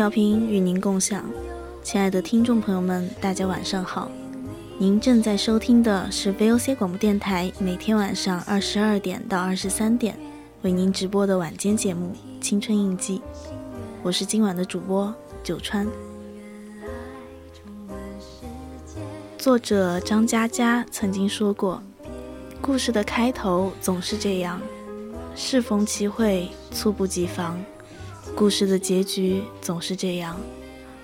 调频与您共享，亲爱的听众朋友们，大家晚上好。您正在收听的是 VOC 广播电台，每天晚上二十二点到二十三点为您直播的晚间节目《青春印记》。我是今晚的主播九川。作者张嘉佳曾经说过：“故事的开头总是这样，适逢其会，猝不及防。”故事的结局总是这样，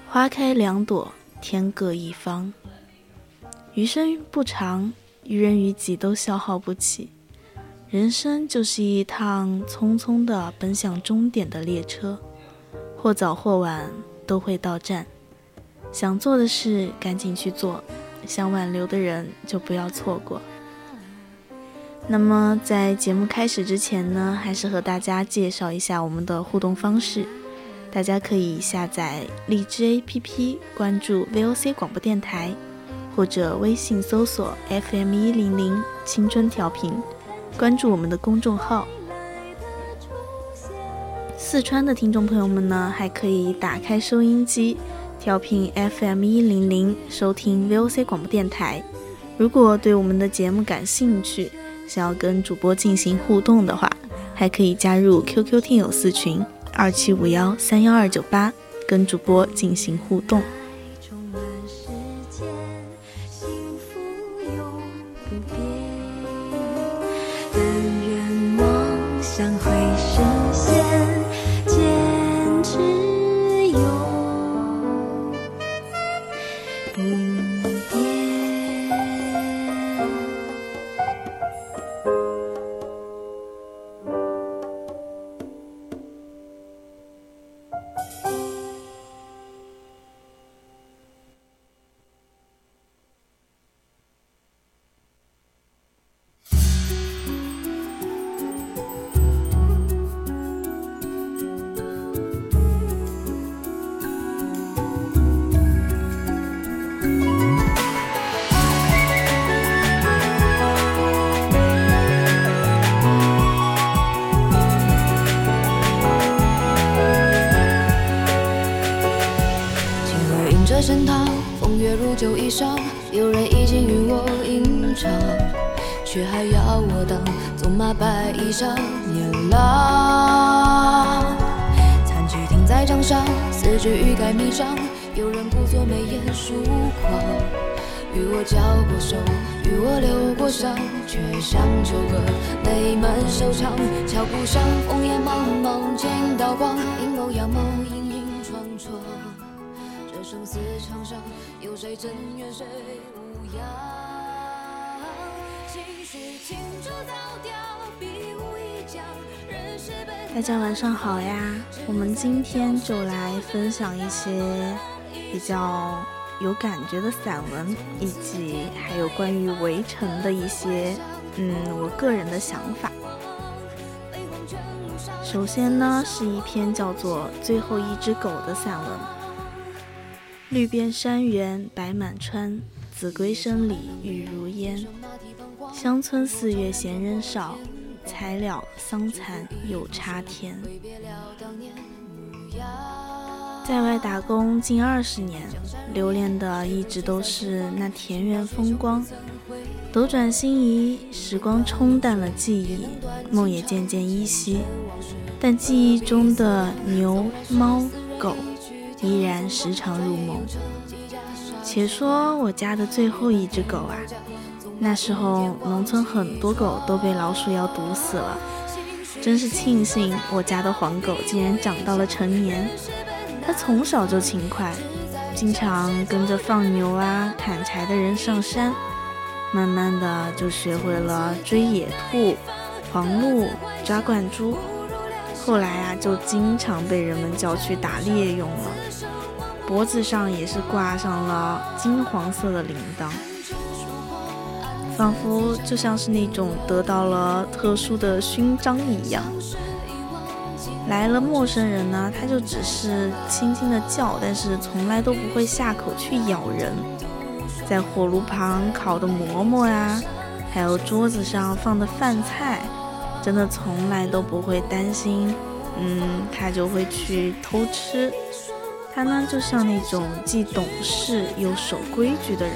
花开两朵，天各一方。余生不长，于人于己都消耗不起。人生就是一趟匆匆的奔向终点的列车，或早或晚都会到站。想做的事赶紧去做，想挽留的人就不要错过。那么，在节目开始之前呢，还是和大家介绍一下我们的互动方式。大家可以下载荔枝 APP，关注 VOC 广播电台，或者微信搜索 FM 一零零青春调频，关注我们的公众号。四川的听众朋友们呢，还可以打开收音机，调频 FM 一零零，收听 VOC 广播电台。如果对我们的节目感兴趣，想要跟主播进行互动的话，还可以加入 QQ 听友四群二七五幺三幺二九八，跟主播进行互动。大家晚上好呀！我们今天就来分享一些比较有感觉的散文，以及还有关于围城的一些，嗯，我个人的想法。首先呢，是一篇叫做《最后一只狗》的散文。绿遍山原白满川，子规声里雨如烟。乡村四月闲人少，才了桑蚕又插田。在外打工近二十年，留恋的一直都是那田园风光。斗转星移，时光冲淡了记忆，梦也渐渐依稀。但记忆中的牛、猫、狗，依然时常入梦。且说我家的最后一只狗啊，那时候农村很多狗都被老鼠药毒死了，真是庆幸我家的黄狗竟然长到了成年。它从小就勤快，经常跟着放牛啊、砍柴的人上山，慢慢的就学会了追野兔、黄鹿、抓灌猪。后来啊，就经常被人们叫去打猎用了，脖子上也是挂上了金黄色的铃铛，仿佛就像是那种得到了特殊的勋章一样。来了陌生人呢，他就只是轻轻的叫，但是从来都不会下口去咬人。在火炉旁烤的馍馍呀，还有桌子上放的饭菜。真的从来都不会担心，嗯，他就会去偷吃。他呢，就像那种既懂事又守规矩的人。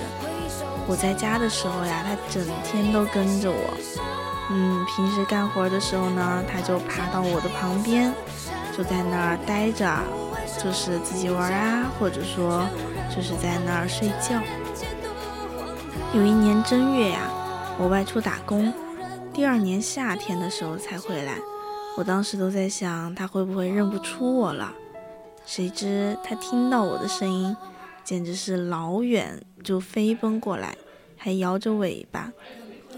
我在家的时候呀，他整天都跟着我。嗯，平时干活的时候呢，他就爬到我的旁边，就在那儿待着，就是自己玩啊，或者说就是在那儿睡觉。有一年正月呀，我外出打工。第二年夏天的时候才回来，我当时都在想他会不会认不出我了。谁知他听到我的声音，简直是老远就飞奔过来，还摇着尾巴，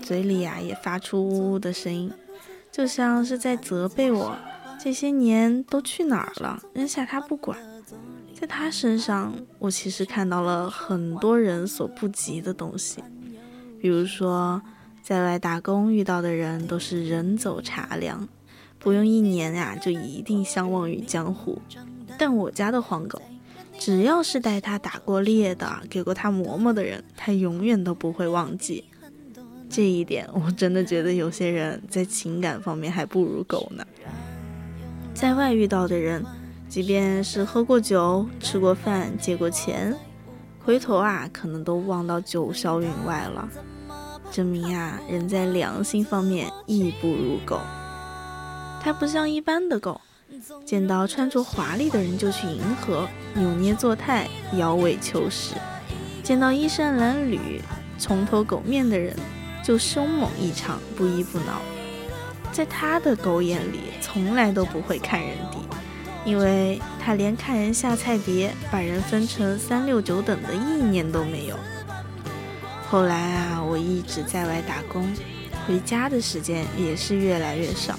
嘴里呀也发出呜呜的声音，就像是在责备我这些年都去哪儿了，扔下他不管。在他身上，我其实看到了很多人所不及的东西，比如说。在外打工遇到的人都是人走茶凉，不用一年呀就一定相忘于江湖。但我家的黄狗，只要是带它打过猎的、给过它馍馍的人，它永远都不会忘记。这一点我真的觉得有些人在情感方面还不如狗呢。在外遇到的人，即便是喝过酒、吃过饭、借过钱，回头啊可能都忘到九霄云外了。证明啊，人在良心方面亦不如狗。它不像一般的狗，见到穿着华丽的人就去迎合、扭捏作态、摇尾求食；见到衣衫褴褛、蓬头狗面的人就凶猛异常、不依不挠。在他的狗眼里，从来都不会看人低，因为他连看人下菜碟、把人分成三六九等的意念都没有。后来啊，我一直在外打工，回家的时间也是越来越少。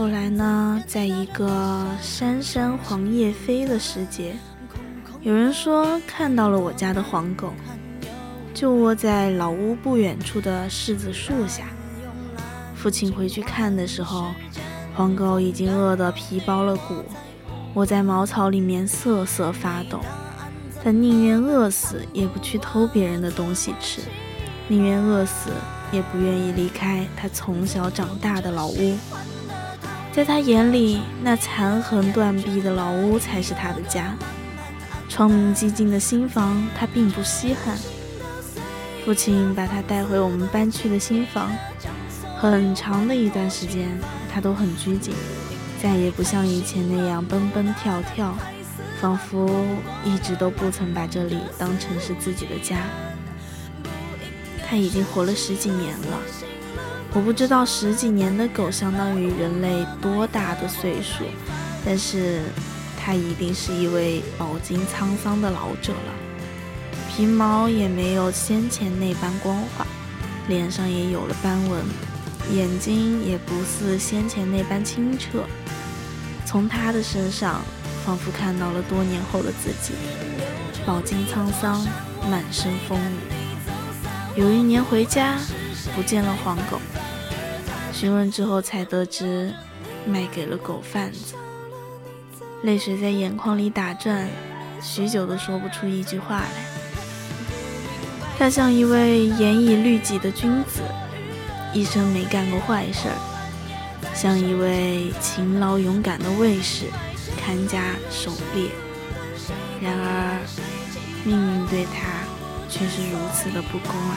后来呢，在一个山山黄叶飞的时节，有人说看到了我家的黄狗，就窝在老屋不远处的柿子树下。父亲回去看的时候，黄狗已经饿得皮包了骨。窝在茅草里面瑟瑟发抖，他宁愿饿死也不去偷别人的东西吃，宁愿饿死也不愿意离开他从小长大的老屋。在他眼里，那残垣断壁的老屋才是他的家，窗明几净的新房他并不稀罕。父亲把他带回我们搬去的新房，很长的一段时间，他都很拘谨，再也不像以前那样蹦蹦跳跳，仿佛一直都不曾把这里当成是自己的家。他已经活了十几年了，我不知道十几年的狗相当于人类多大的岁数，但是它一定是一位饱经沧桑的老者了。皮毛也没有先前那般光滑，脸上也有了斑纹，眼睛也不似先前那般清澈。从它的身上，仿佛看到了多年后的自己，饱经沧桑，满身风雨。有一年回家，不见了黄狗。询问之后才得知，卖给了狗贩子。泪水在眼眶里打转，许久都说不出一句话来。他像一位严以律己的君子，一生没干过坏事儿；像一位勤劳勇敢的卫士，看家守猎。然而，命运对他……却是如此的不公啊！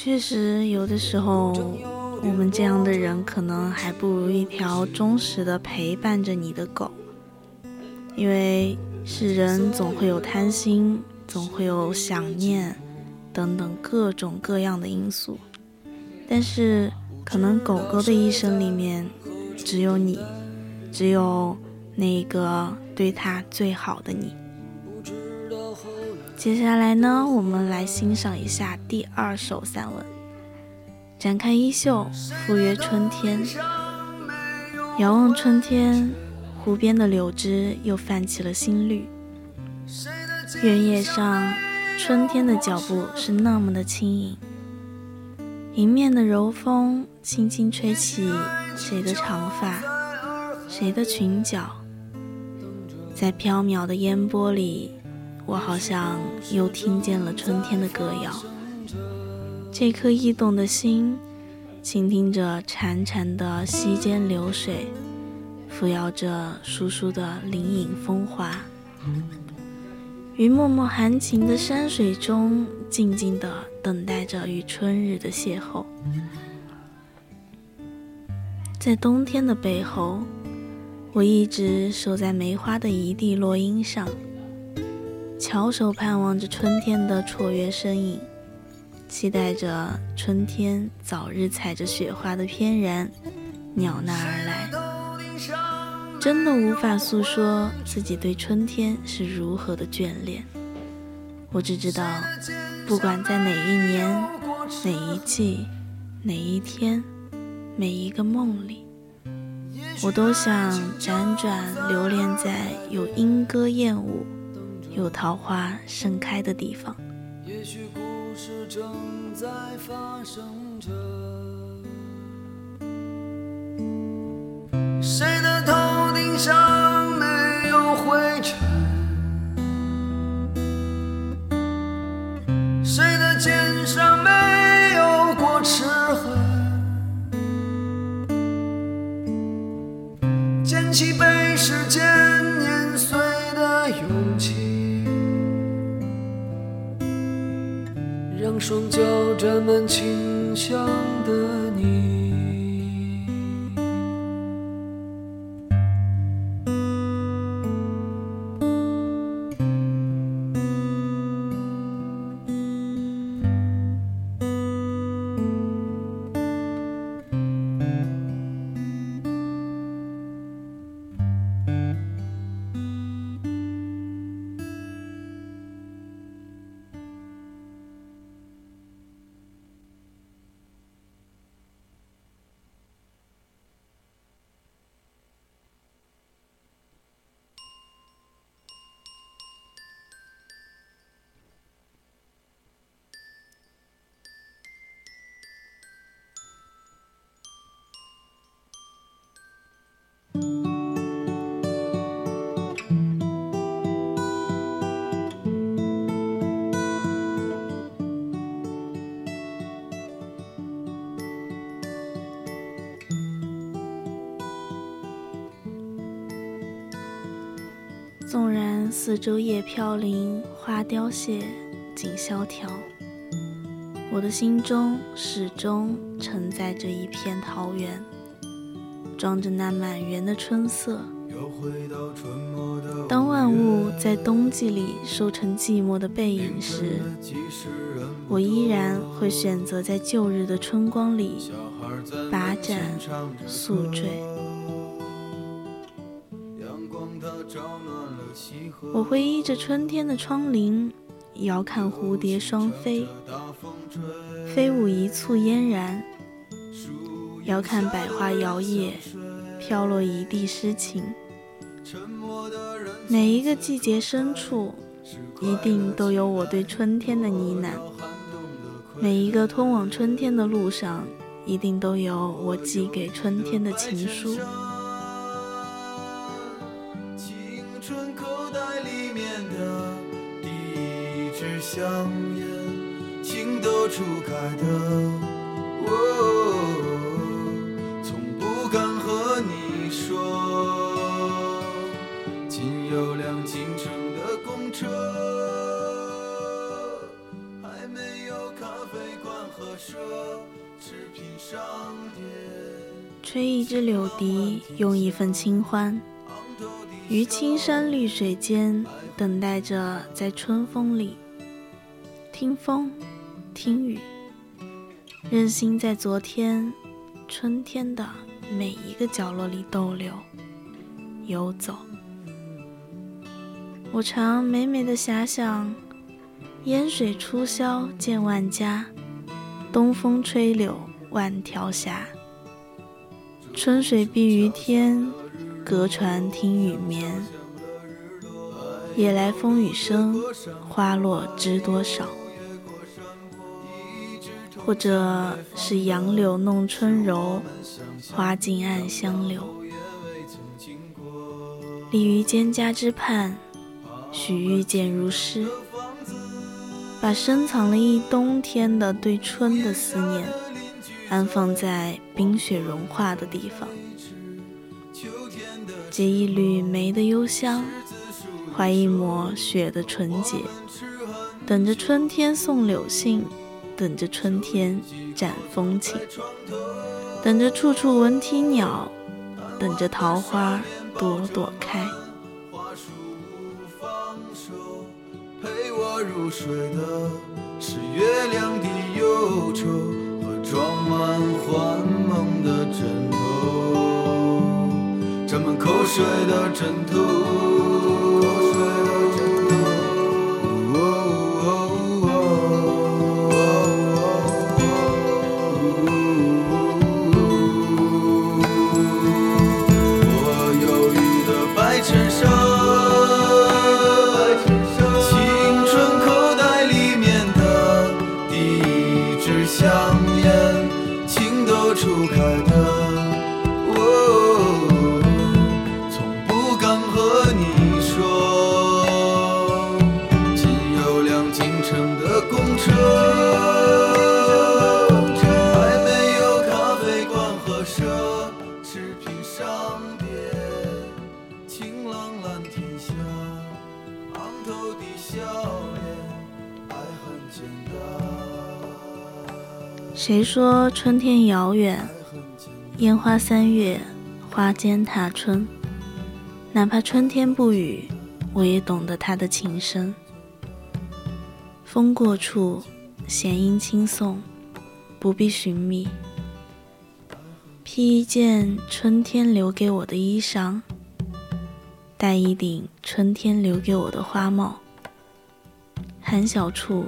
确实，有的时候，我们这样的人可能还不如一条忠实的陪伴着你的狗，因为是人总会有贪心，总会有想念，等等各种各样的因素。但是，可能狗狗的一生里面，只有你，只有那个对它最好的你。接下来呢，我们来欣赏一下第二首散文。展开衣袖，赴约春天。遥望春天，湖边的柳枝又泛起了新绿。原野上，春天的脚步是那么的轻盈。迎面的柔风轻轻吹起谁的长发，谁的裙角，在飘渺的烟波里。我好像又听见了春天的歌谣，这颗易动的心，倾听着潺潺的溪间流水，扶摇着疏疏的林影风华，于脉脉含情的山水中，静静地等待着与春日的邂逅。在冬天的背后，我一直守在梅花的一地落英上。翘首盼望着春天的绰约身影，期待着春天早日踩着雪花的翩然袅娜而来。真的无法诉说自己对春天是如何的眷恋。我只知道，不管在哪一年、哪一季、哪一天、每一个梦里，我都想辗转流连在有莺歌燕舞。有桃花盛开的地方。也许故事正在发生着，谁的头顶上没有灰尘？谁的肩上没有过齿痕？捡起被时间双脚沾满清香的你。纵然四周叶飘零，花凋谢，景萧条，我的心中始终承载着一片桃源，装着那满园的春色。当万物在冬季里收成寂寞的背影时，我依然会选择在旧日的春光里把盏宿醉。我会依着春天的窗棂，遥看蝴蝶双飞，飞舞一簇嫣然；遥看百花摇曳，飘落一地诗情。每一个季节深处，一定都有我对春天的呢喃；每一个通往春天的路上，一定都有我寄给春天的情书。香烟，情窦初开的我，从不敢和你说。仅有辆进城的公车，还没有咖啡馆和奢侈品商店。吹一支柳笛，用一份清欢，于青山绿水间，等待着在春风里。听风，听雨，任心在昨天、春天的每一个角落里逗留、游走。我常美美的遐想：烟水初消见万家，东风吹柳万条霞。春水碧于天，隔船听雨眠。夜来风雨声，花落知多少。或者是杨柳弄春柔，花径暗香流。立于蒹葭之畔，许遇见如诗，把深藏了一冬天的对春的思念，安放在冰雪融化的地方，结一缕梅的幽香，怀一抹雪的纯洁，等着春天送柳信。等着春天展风情，等着处处闻啼鸟，等着桃花朵朵开。花束放手陪我入睡的是月亮的忧愁和装满幻梦的枕头，沾满口水的枕头。谁说春天遥远？烟花三月，花间踏春。哪怕春天不语，我也懂得他的情深。风过处，弦音轻送，不必寻觅。披一件春天留给我的衣裳，戴一顶春天留给我的花帽。寒小处，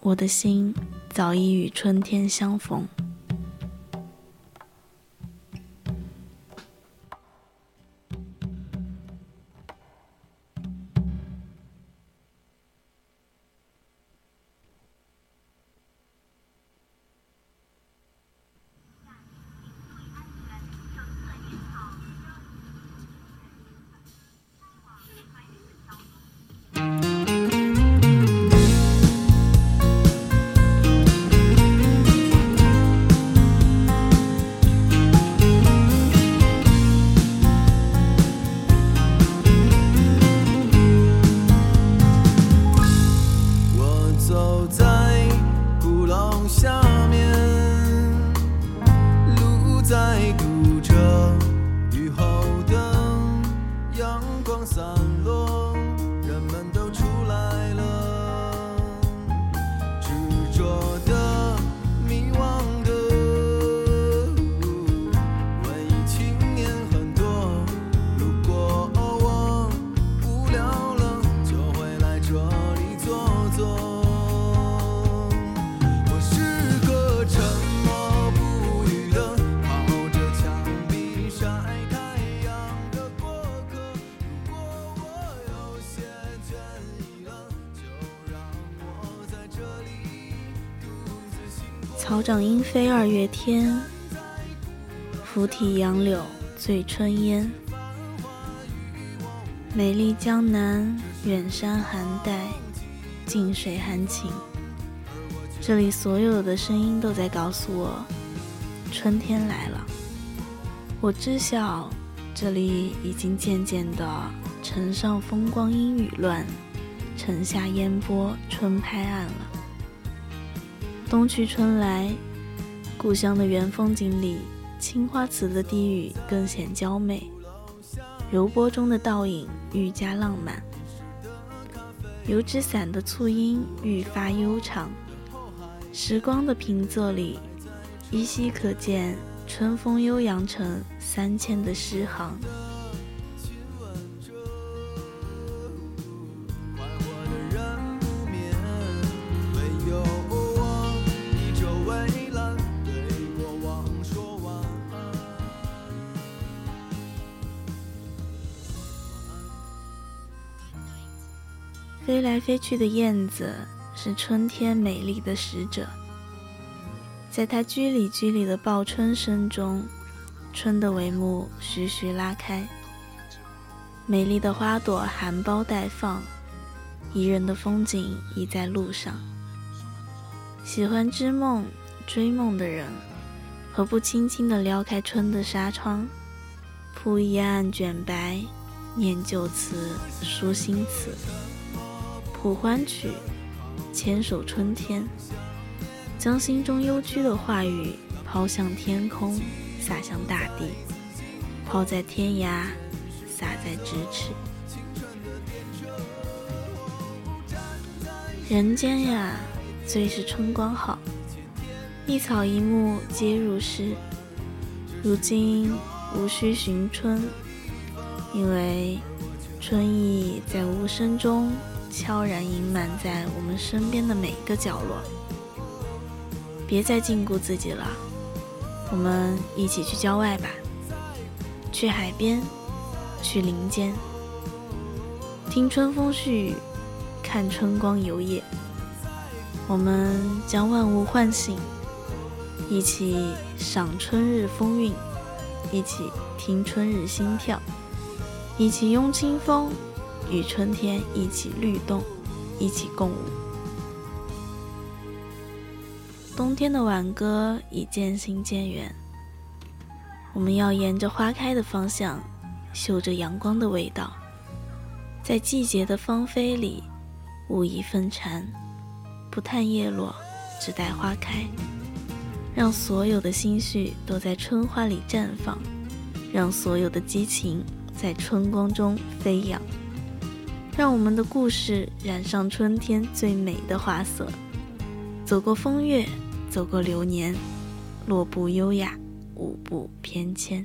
我的心早已与春天相逢。飞二月天，拂堤杨柳醉春烟。美丽江南，远山寒带，近水含情。这里所有的声音都在告诉我，春天来了。我知晓，这里已经渐渐的，城上风光阴雨乱，城下烟波春拍岸了。冬去春来，故乡的原风景里，青花瓷的低语更显娇媚，柔波中的倒影愈加浪漫，油纸伞的促音愈发悠长。时光的平仄里，依稀可见春风悠扬成三千的诗行。飞来飞去的燕子是春天美丽的使者，在它居里居里的报春声中，春的帷幕徐徐拉开，美丽的花朵含苞待放，宜人的风景已在路上。喜欢织梦、追梦的人，何不轻轻地撩开春的纱窗，铺一案卷白，念旧词，书新词。谱欢曲，牵手春天，将心中幽居的话语抛向天空，洒向大地，抛在天涯，洒在咫尺。人间呀，最是春光好，一草一木皆如诗。如今无需寻春，因为春意在无声中。悄然盈满在我们身边的每一个角落。别再禁锢自己了，我们一起去郊外吧，去海边，去林间，听春风絮语，看春光游曳。我们将万物唤醒，一起赏春日风韵，一起听春日心跳，一起拥清风。与春天一起律动，一起共舞。冬天的挽歌已渐行渐远，我们要沿着花开的方向，嗅着阳光的味道，在季节的芳菲里，无意分禅，不叹叶落，只待花开，让所有的心绪都在春花里绽放，让所有的激情在春光中飞扬，让我们的故事染上春天最美的花色。走过风月，走过流年，落步优雅，舞步翩跹。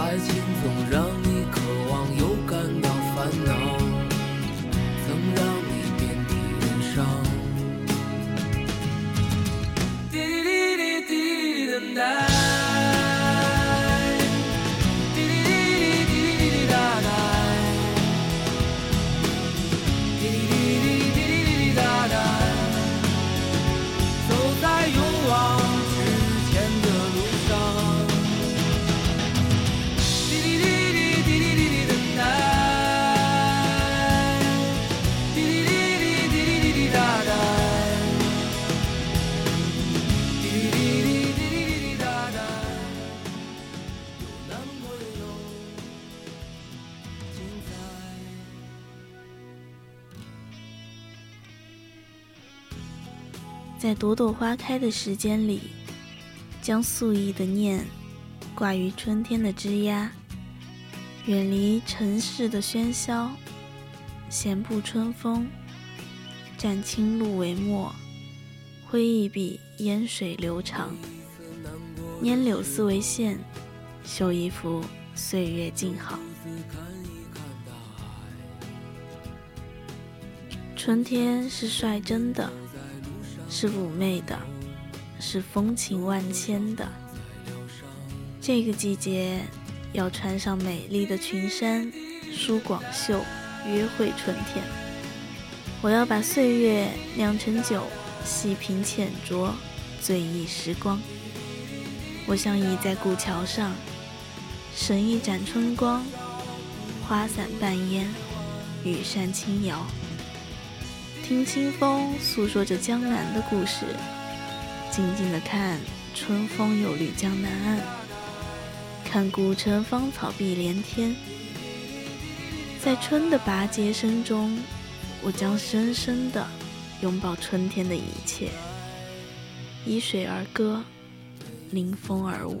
爱情总让在朵朵花开的时间里，将素意的念挂于春天的枝桠，远离尘世的喧嚣，闲步春风，蘸青露为墨，挥一笔烟水流长，拈柳丝为线，绣一幅岁月静好。春天是率真的。是妩媚的，是风情万千的。这个季节，要穿上美丽的裙衫，梳广袖，约会春天。我要把岁月酿成酒，细品浅酌，醉意时光。我想倚在古桥上，神一盏春光，花伞半烟，羽扇轻摇。听清风诉说着江南的故事，静静的看春风又绿江南岸，看古城芳草碧连天。在春的拔节声中，我将深深的拥抱春天的一切，依水而歌，临风而舞。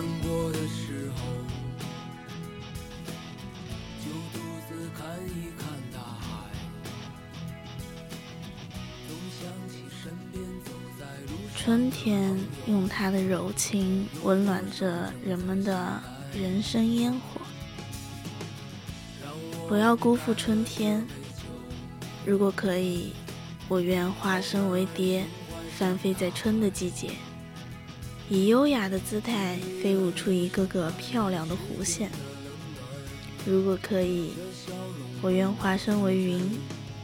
难过的时候，就独自看一看大海。总想起身边走在路上。春天用它的柔情温暖着人们的人生烟火。不要辜负春天。如果可以，我愿化身为蝶，翻飞在春的季节。以优雅的姿态飞舞出一个个漂亮的弧线。如果可以，我愿化身为云，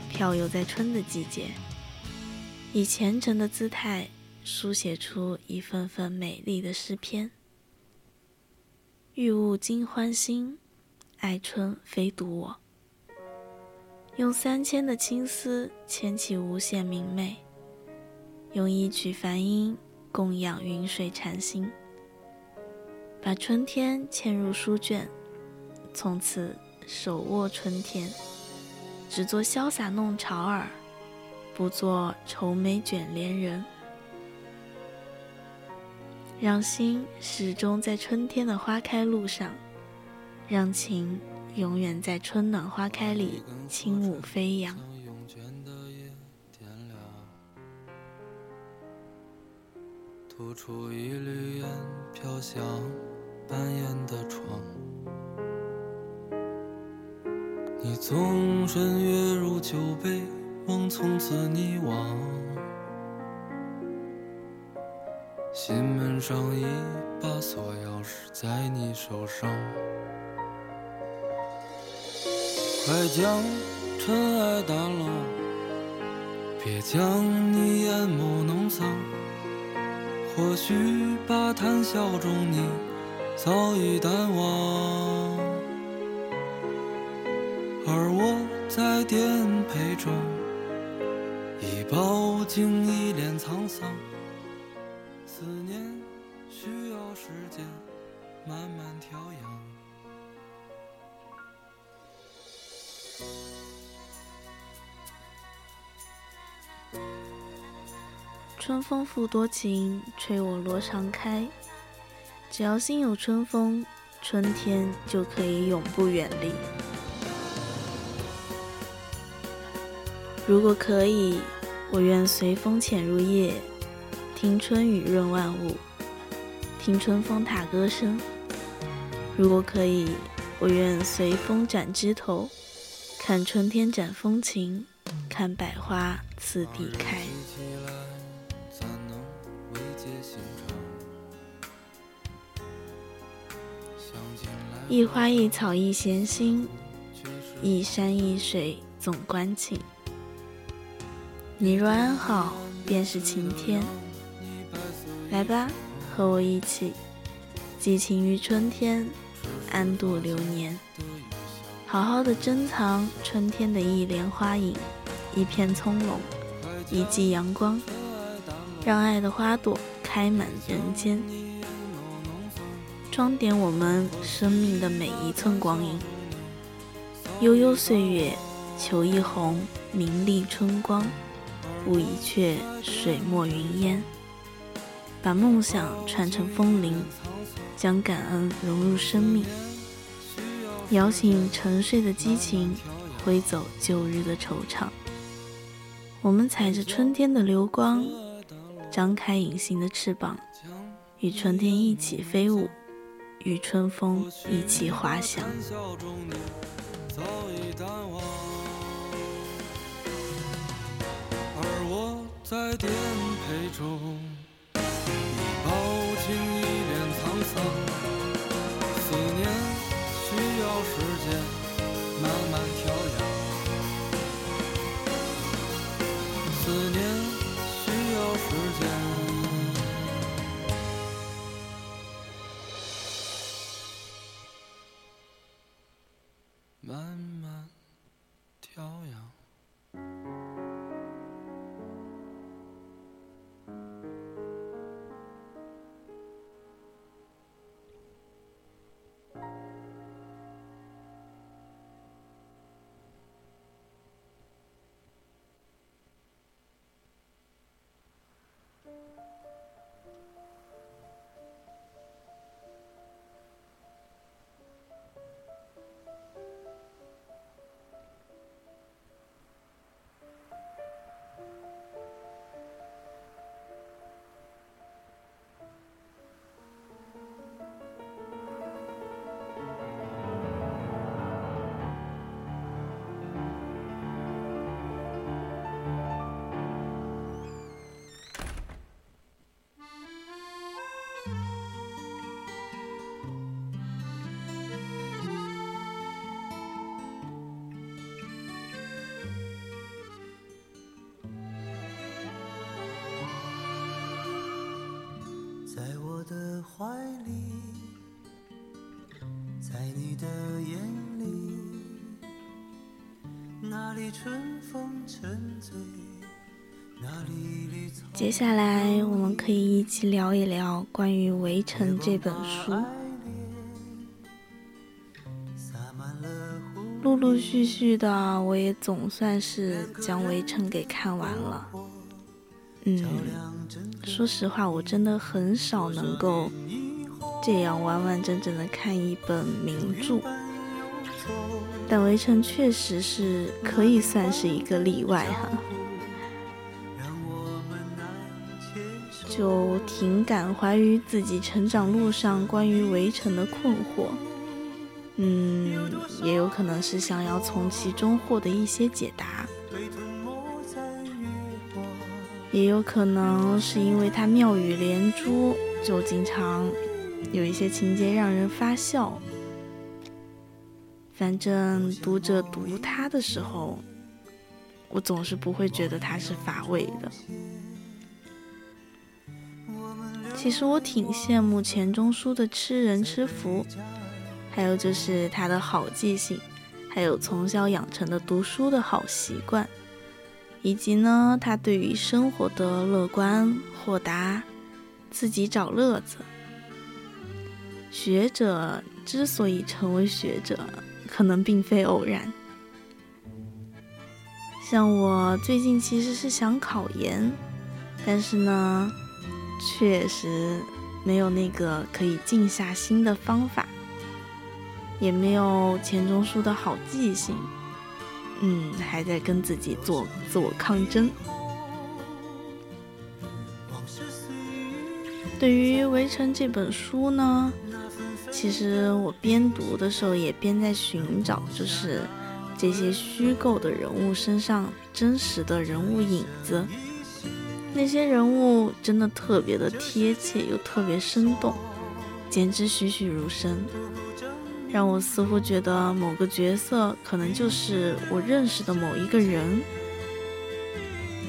飘游在春的季节，以虔诚的姿态书写出一份份美丽的诗篇。欲物惊欢心，爱春非独我。用三千的青丝牵起无限明媚，用一曲梵音供养云水禅心，把春天嵌入书卷，从此手握春天，只做潇洒弄潮儿，不做愁眉卷帘人，让心始终在春天的花开路上，让情。永远在春暖花开里轻舞飞扬。吐出一缕烟，飘向半掩的窗。你纵身跃入酒杯，梦从此溺亡。心门上一把锁钥匙在你手上。快将尘埃掸落，别将你眼眸弄脏。或许把谈笑中你早已淡忘，而我在颠沛中已饱经一脸沧桑。思念需要时间慢慢春风复多情，吹我罗裳开。只要心有春风，春天就可以永不远离。如果可以，我愿随风潜入夜，听春雨润万物，听春风踏歌声。如果可以，我愿随风展枝头，看春天展风情，看百花次第开。一花一草一闲心，一山一水总关情。你若安好，便是晴天。来吧，和我一起，寄情于春天，安度流年。好好的珍藏春天的一帘花影，一片葱茏，一季阳光，让爱的花朵开满人间。装点我们生命的每一寸光阴。悠悠岁月，求一泓明丽春光，悟一阙水墨云烟。把梦想串成风铃，将感恩融入生命，摇醒沉睡的激情，挥走旧日的惆怅。我们踩着春天的流光，张开隐形的翅膀，与春天一起飞舞。与春风一起滑翔。而我在颠沛中，接下来，我们可以一起聊一聊关于《围城》这本书。陆陆续续的，我也总算是将《围城》给看完了。嗯，说实话，我真的很少能够这样完完整整的看一本名著，但《围城》确实是可以算是一个例外哈。就挺感怀于自己成长路上关于《围城》的困惑。嗯，也有可能是想要从其中获得一些解答，也有可能是因为它妙语连珠，就经常有一些情节让人发笑。反正读者读它的时候，我总是不会觉得它是乏味的。其实我挺羡慕钱钟书的吃人吃福。还有就是他的好记性，还有从小养成的读书的好习惯，以及呢，他对于生活的乐观豁达，自己找乐子。学者之所以成为学者，可能并非偶然。像我最近其实是想考研，但是呢，确实没有那个可以静下心的方法。也没有钱钟书的好记性，嗯，还在跟自己做自我抗争。对于《围城》这本书呢，其实我边读的时候也边在寻找，就是这些虚构的人物身上真实的人物影子。那些人物真的特别的贴切，又特别生动，简直栩栩如生。让我似乎觉得某个角色可能就是我认识的某一个人。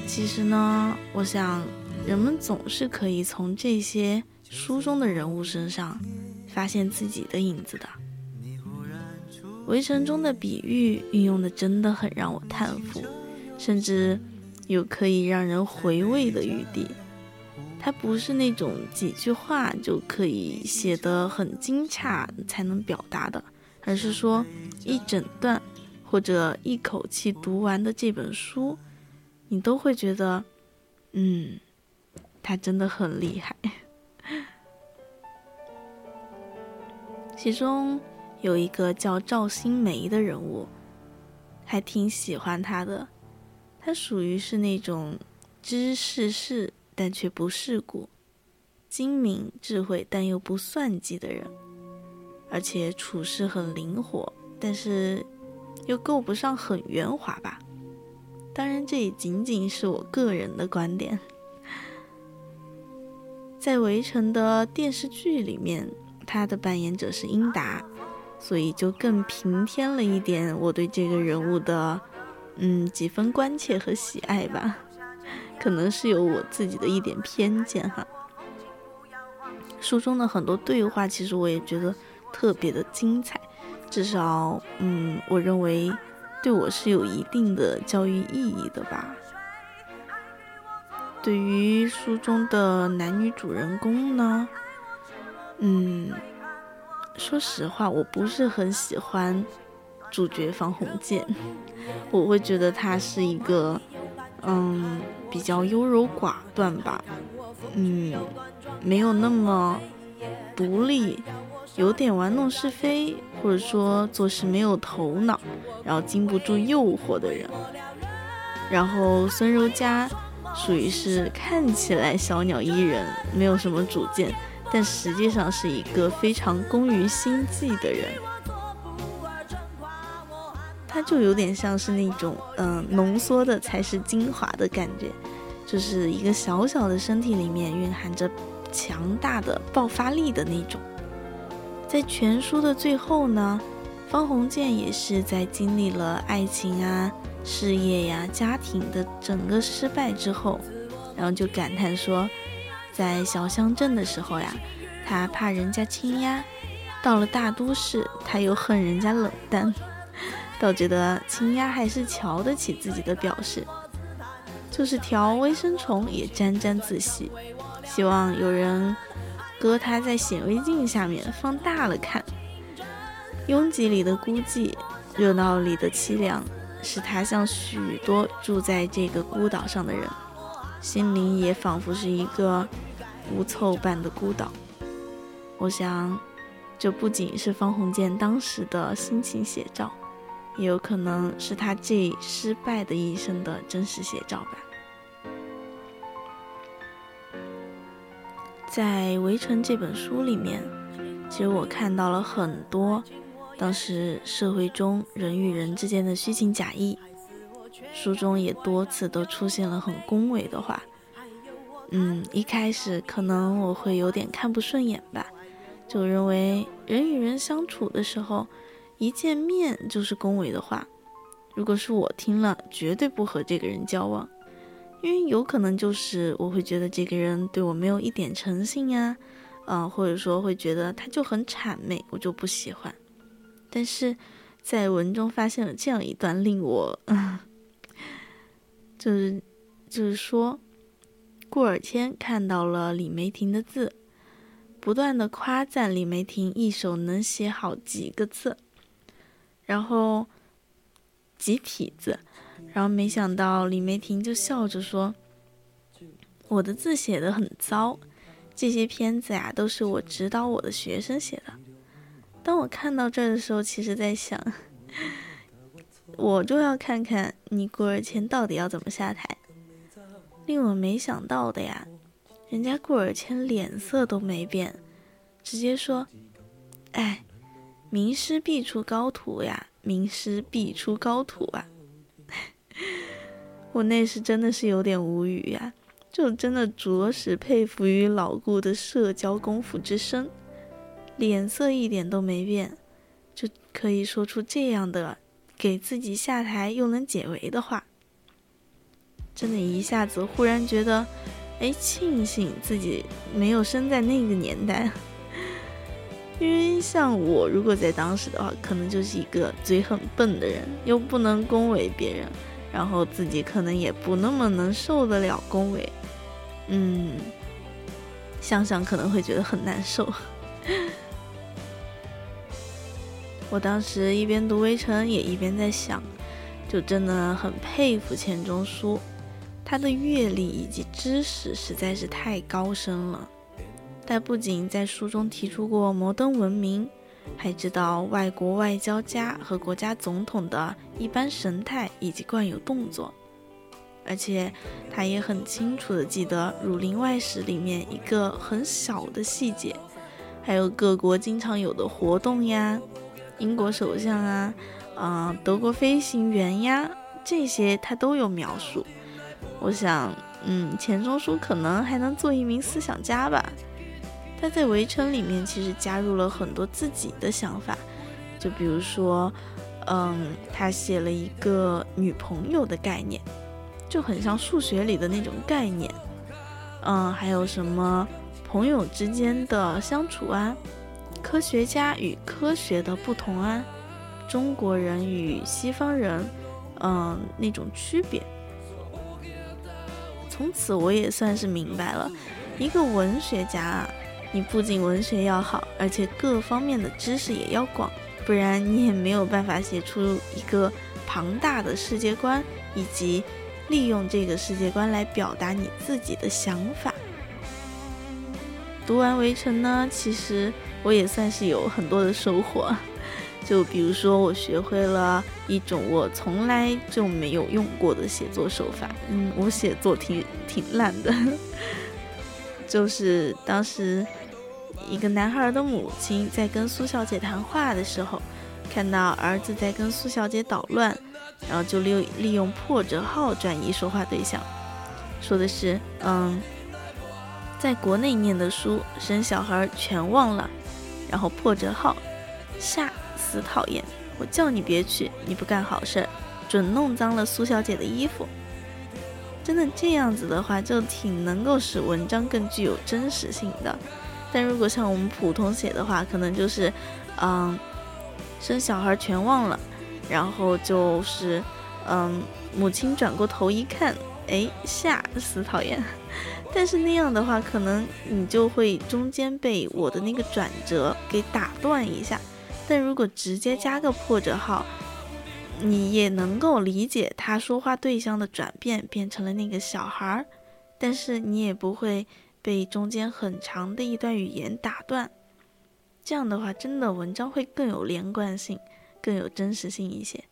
其实呢，我想人们总是可以从这些书中的人物身上发现自己的影子的。围城中的比喻运用的真的很让我叹服，甚至有可以让人回味的余地。它不是那种几句话就可以写得很精洽才能表达的，而是说一整段或者一口气读完的这本书，你都会觉得，嗯，他真的很厉害。其中有一个叫赵新梅的人物，还挺喜欢他的，他属于是那种知世事。但却不世故，精明智慧但又不算计的人，而且处事很灵活，但是又够不上很圆滑吧？当然，这也仅仅是我个人的观点。在《围城》的电视剧里面，他的扮演者是英达，所以就更平添了一点我对这个人物的，嗯，几分关切和喜爱吧。可能是有我自己的一点偏见哈。书中的很多对话，其实我也觉得特别的精彩，至少，嗯，我认为对我是有一定的教育意义的吧。对于书中的男女主人公呢，嗯，说实话，我不是很喜欢主角方鸿渐，我会觉得他是一个。嗯，比较优柔寡断吧，嗯，没有那么独立，有点玩弄是非，或者说做事没有头脑，然后经不住诱惑的人。然后孙柔嘉属于是看起来小鸟依人，没有什么主见，但实际上是一个非常工于心计的人。它就有点像是那种，嗯，浓缩的才是精华的感觉，就是一个小小的身体里面蕴含着强大的爆发力的那种。在全书的最后呢，方鸿渐也是在经历了爱情啊、事业呀、家庭的整个失败之后，然后就感叹说，在小乡镇的时候呀，他怕人家倾压；到了大都市，他又恨人家冷淡。倒觉得青鸭还是瞧得起自己的表示，就是条微生虫也沾沾自喜，希望有人搁它在显微镜下面放大了看。拥挤里的孤寂，热闹里的凄凉，使他像许多住在这个孤岛上的人，心灵也仿佛是一个无凑般的孤岛。我想，这不仅是方鸿渐当时的心情写照。也有可能是他这失败的一生的真实写照吧。在《围城》这本书里面，其实我看到了很多当时社会中人与人之间的虚情假意。书中也多次都出现了很恭维的话。嗯，一开始可能我会有点看不顺眼吧，就认为人与人相处的时候。一见面就是恭维的话，如果是我听了，绝对不和这个人交往，因为有可能就是我会觉得这个人对我没有一点诚信呀，啊，或者说会觉得他就很谄媚，我就不喜欢。但是在文中发现了这样一段令我，就是就是说，顾尔谦看到了李梅婷的字，不断的夸赞李梅婷一手能写好几个字。然后几体字，然后没想到李梅婷就笑着说：“我的字写的很糟，这些片子呀都是我指导我的学生写的。”当我看到这儿的时候，其实在想，我就要看看你顾尔谦到底要怎么下台。令我没想到的呀，人家顾尔谦脸色都没变，直接说：“哎。”名师必出高徒呀，名师必出高徒啊！我那时真的是有点无语呀，就真的着实佩服于老顾的社交功夫之深，脸色一点都没变，就可以说出这样的给自己下台又能解围的话，真的，一下子忽然觉得，哎，庆幸自己没有生在那个年代。因为像我，如果在当时的话，可能就是一个嘴很笨的人，又不能恭维别人，然后自己可能也不那么能受得了恭维，嗯，想想可能会觉得很难受。我当时一边读《围城》，也一边在想，就真的很佩服钱钟书，他的阅历以及知识实在是太高深了。他不仅在书中提出过摩登文明，还知道外国外交家和国家总统的一般神态以及惯有动作，而且他也很清楚地记得《儒林外史》里面一个很小的细节，还有各国经常有的活动呀，英国首相啊，啊，德国飞行员呀，这些他都有描述。我想，嗯，钱钟书可能还能做一名思想家吧。他在《围城》里面其实加入了很多自己的想法，就比如说，嗯，他写了一个女朋友的概念，就很像数学里的那种概念，嗯，还有什么朋友之间的相处啊，科学家与科学的不同啊，中国人与西方人，嗯，那种区别。从此我也算是明白了，一个文学家啊。你不仅文学要好，而且各方面的知识也要广，不然你也没有办法写出一个庞大的世界观，以及利用这个世界观来表达你自己的想法。读完《围城》呢，其实我也算是有很多的收获，就比如说我学会了一种我从来就没有用过的写作手法。嗯，我写作挺挺烂的，就是当时。一个男孩的母亲在跟苏小姐谈话的时候，看到儿子在跟苏小姐捣乱，然后就利利用破折号转移说话对象，说的是：“嗯，在国内念的书，生小孩全忘了，然后破折号，下死讨厌，我叫你别去，你不干好事，准弄脏了苏小姐的衣服。”真的这样子的话，就挺能够使文章更具有真实性的。但如果像我们普通写的话，可能就是，嗯，生小孩全忘了，然后就是，嗯，母亲转过头一看，哎，吓死讨厌。但是那样的话，可能你就会中间被我的那个转折给打断一下。但如果直接加个破折号，你也能够理解他说话对象的转变，变成了那个小孩儿。但是你也不会被中间很长的一段语言打断。这样的话，真的文章会更有连贯性，更有真实性一些。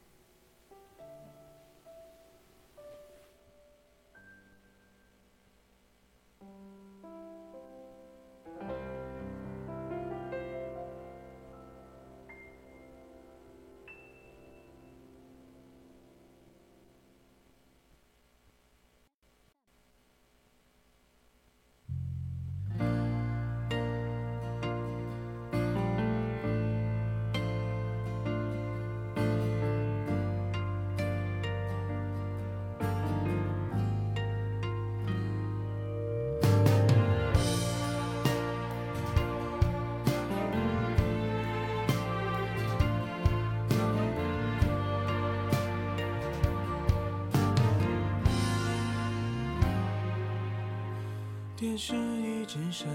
电视一直闪，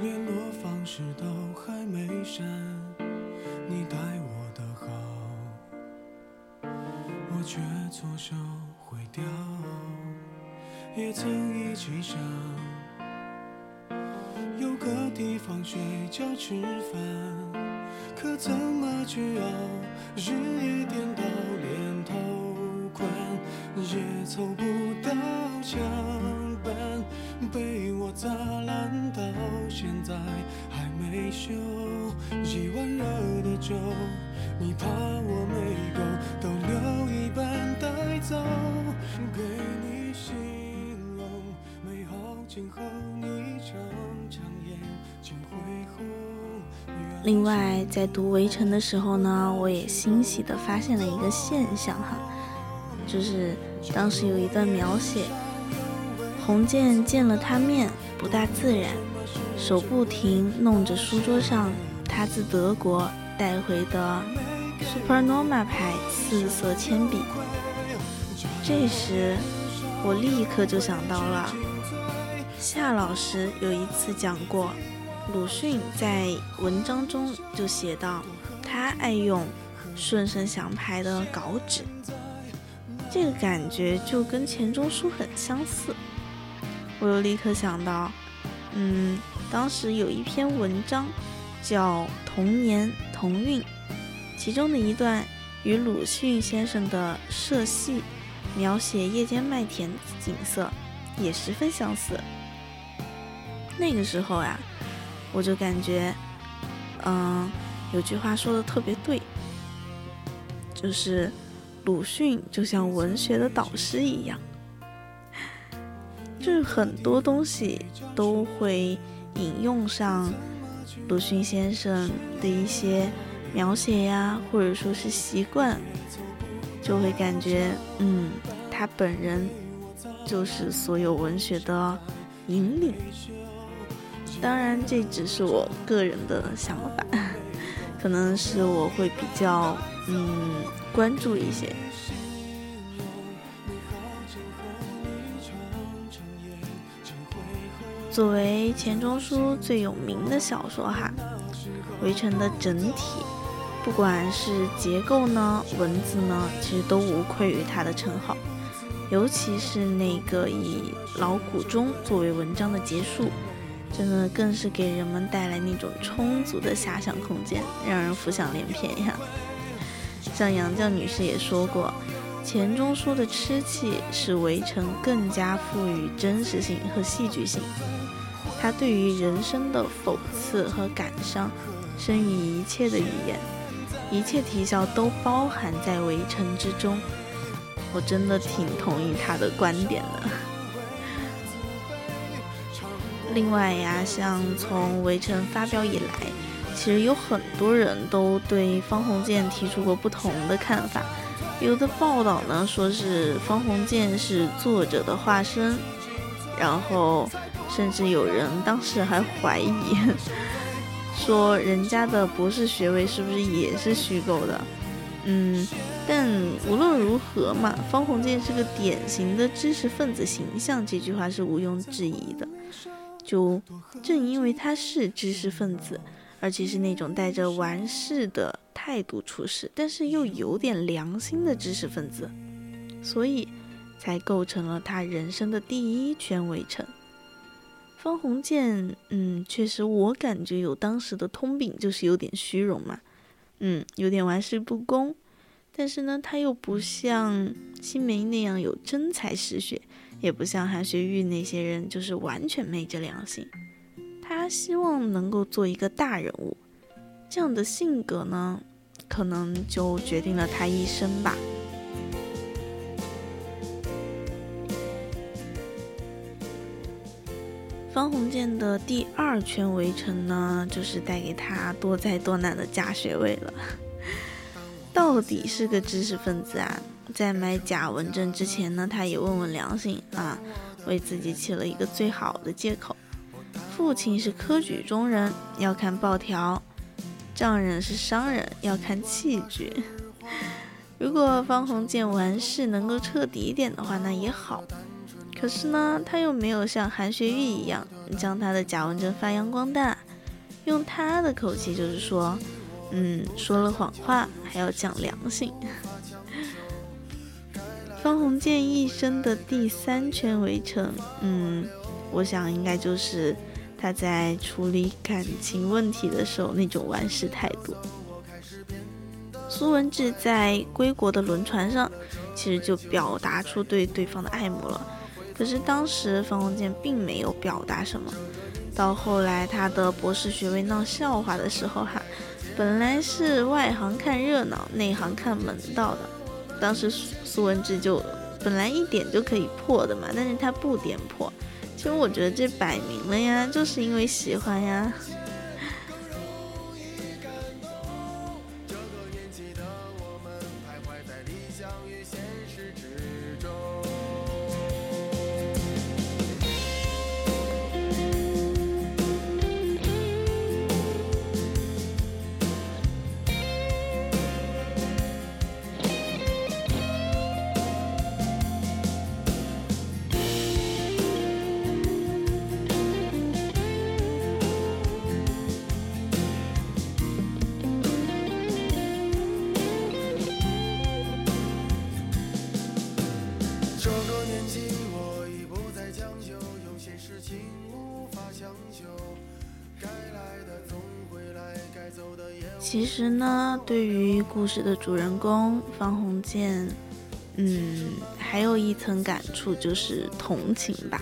联络方式都还没删。你待我的好，我却错手毁掉。也曾一起想有个地方睡觉吃饭，可怎么去熬？日夜颠倒，连头款也凑不到墙。被我砸烂，到现在还没修。一碗热的粥，你怕我没够，都留一半带走。给你形容美好今后，你常常眼睛会红。另外，在读《围城》的时候呢，我也欣喜地发现了一个现象哈，就是当时有一段描写。红建见了他面，不大自然，手不停弄着书桌上他自德国带回的 Supernova 牌四色铅笔。这时，我立刻就想到了夏老师有一次讲过，鲁迅在文章中就写到，他爱用顺生祥牌的稿纸，这个感觉就跟钱钟书很相似。我又立刻想到，嗯，当时有一篇文章叫《童年童韵》，其中的一段与鲁迅先生的社戏描写夜间麦田景色也十分相似。那个时候呀，我就感觉，嗯，有句话说的特别对，就是鲁迅就像文学的导师一样。就是很多东西都会引用上鲁迅先生的一些描写呀，或者说是习惯，就会感觉，嗯，他本人就是所有文学的引领。当然，这只是我个人的想法，可能是我会比较，嗯，关注一些。作为钱钟书最有名的小说哈，《围城》的整体，不管是结构呢、文字呢，其实都无愧于他的称号。尤其是那个以老古钟作为文章的结束，真的更是给人们带来那种充足的遐想空间，让人浮想联翩呀。像杨绛女士也说过，钱钟书的痴气使《围城》更加富于真实性和戏剧性。他对于人生的讽刺和感伤，生于一切的语言，一切啼笑都包含在《围城》之中。我真的挺同意他的观点的。另外呀，像从《围城》发表以来，其实有很多人都对方鸿渐提出过不同的看法。有的报道呢，说是方鸿渐是作者的化身，然后。甚至有人当时还怀疑，说人家的博士学位是不是也是虚构的？嗯，但无论如何嘛，方鸿渐是个典型的知识分子形象，这句话是毋庸置疑的。就正因为他是知识分子，而且是那种带着玩世的态度处事，但是又有点良心的知识分子，所以才构成了他人生的第一圈围城。方鸿渐，嗯，确实我感觉有当时的通病，就是有点虚荣嘛。嗯，有点玩世不恭，但是呢，他又不像青梅那样有真才实学，也不像韩学玉那些人就是完全昧着良心。他希望能够做一个大人物，这样的性格呢，可能就决定了他一生吧。方鸿渐的第二圈围城呢，就是带给他多灾多难的假学位了。到底是个知识分子啊，在买假文证之前呢，他也问问良心啊，为自己起了一个最好的借口：父亲是科举中人，要看报条；丈人是商人，要看器具。如果方鸿渐完事能够彻底一点的话，那也好。可是呢，他又没有像韩学玉一样将他的假文证发扬光大，用他的口气就是说，嗯，说了谎话还要讲良心。方鸿渐一生的第三圈围城，嗯，我想应该就是他在处理感情问题的时候那种玩世态度。苏文志在归国的轮船上，其实就表达出对对方的爱慕了。可是当时方鸿渐并没有表达什么，到后来他的博士学位闹笑话的时候，哈，本来是外行看热闹，内行看门道的。当时苏文志就本来一点就可以破的嘛，但是他不点破。其实我觉得这摆明了呀，就是因为喜欢呀。对于故事的主人公方鸿渐，嗯，还有一层感触就是同情吧。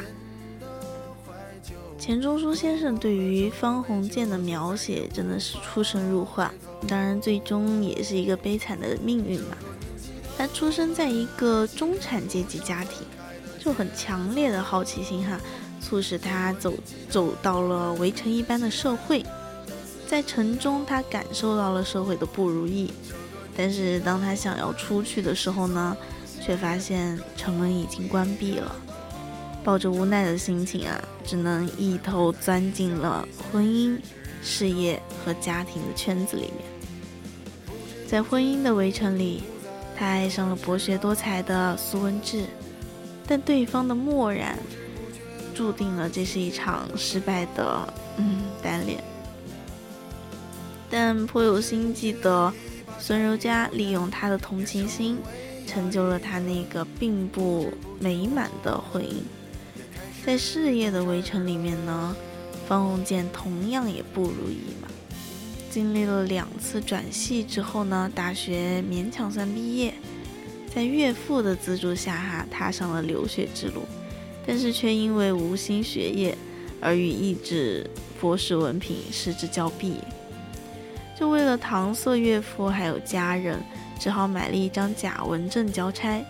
钱钟书先生对于方鸿渐的描写真的是出神入化，当然最终也是一个悲惨的命运嘛。他出生在一个中产阶级家庭，就很强烈的好奇心哈，促使他走走到了围城一般的社会。在城中，他感受到了社会的不如意，但是当他想要出去的时候呢，却发现城门已经关闭了。抱着无奈的心情啊，只能一头钻进了婚姻、事业和家庭的圈子里面。在婚姻的围城里，他爱上了博学多才的苏文志，但对方的漠然，注定了这是一场失败的嗯单恋。但颇有心计的孙柔嘉利用他的同情心，成就了他那个并不美满的婚姻。在事业的围城里面呢，方鸿渐同样也不如意嘛。经历了两次转系之后呢，大学勉强算毕业，在岳父的资助下哈，踏上了留学之路，但是却因为无心学业而与一纸博士文凭失之交臂。就为了搪塞岳父还有家人，只好买了一张假文证交差。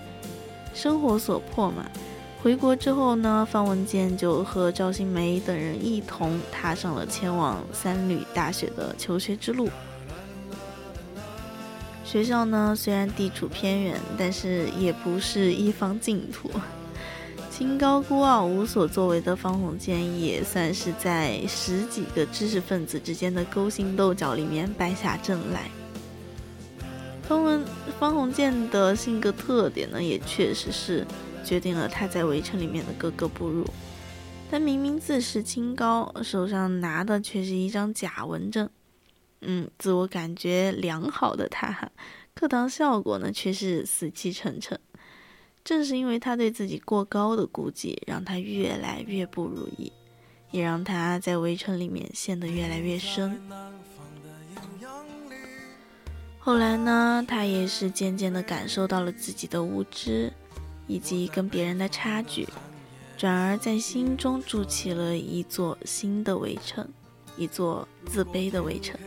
生活所迫嘛，回国之后呢，方文健就和赵新梅等人一同踏上了前往三旅大学的求学之路。学校呢虽然地处偏远，但是也不是一方净土。清高孤傲、无所作为的方鸿渐，也算是在十几个知识分子之间的勾心斗角里面败下阵来。方文方鸿渐的性格特点呢，也确实是决定了他在围城里面的格格不入。他明明自视清高，手上拿的却是一张假文证。嗯，自我感觉良好的他，课堂效果呢却是死气沉沉。正是因为他对自己过高的估计，让他越来越不如意，也让他在围城里面陷得越来越深。后来呢，他也是渐渐地感受到了自己的无知，以及跟别人的差距，转而在心中筑起了一座新的围城，一座自卑的围城。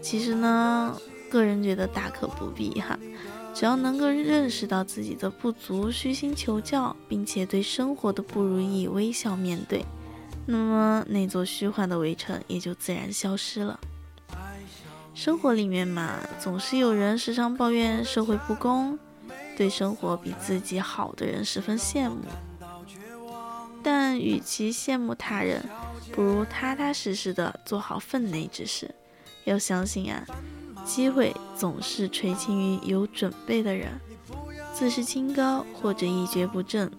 其实呢，个人觉得大可不必哈。只要能够认识到自己的不足，虚心求教，并且对生活的不如意微笑面对，那么那座虚幻的围城也就自然消失了。生活里面嘛，总是有人时常抱怨社会不公，对生活比自己好的人十分羡慕。但与其羡慕他人，不如踏踏实实的做好分内之事。要相信啊。机会总是垂青于有准备的人，自视清高或者一蹶不振，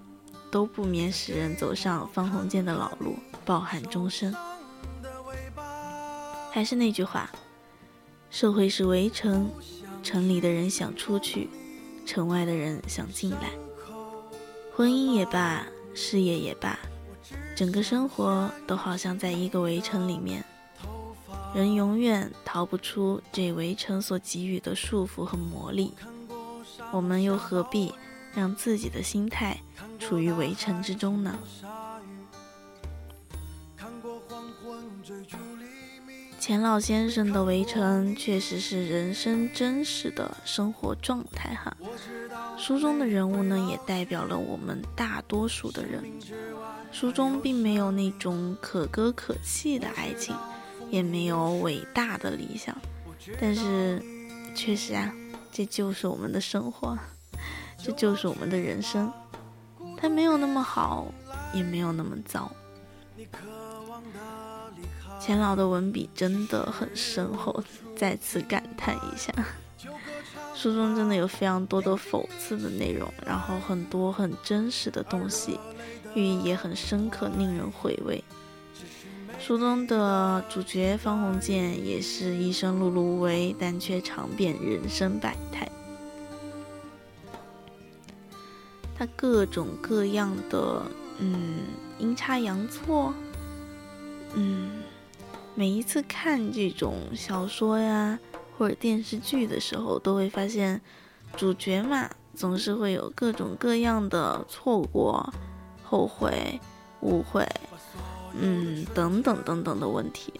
都不免使人走上方鸿渐的老路，抱憾终生。还是那句话，社会是围城，城里的人想出去，城外的人想进来。婚姻也罢，事业也罢，整个生活都好像在一个围城里面。人永远逃不出这围城所给予的束缚和魔力，我们又何必让自己的心态处于围城之中呢？钱老先生的围城确实是人生真实的生活状态哈，书中的人物呢，也代表了我们大多数的人。书中并没有那种可歌可泣的爱情。也没有伟大的理想，但是确实啊，这就是我们的生活，这就是我们的人生。它没有那么好，也没有那么糟。钱老的文笔真的很深厚，再次感叹一下。书中真的有非常多的讽刺的内容，然后很多很真实的东西，寓意也很深刻，令人回味。书中的主角方鸿渐也是一生碌碌无为，但却尝遍人生百态。他各种各样的嗯阴差阳错，嗯，每一次看这种小说呀或者电视剧的时候，都会发现主角嘛总是会有各种各样的错过、后悔、误会。嗯，等等等等的问题，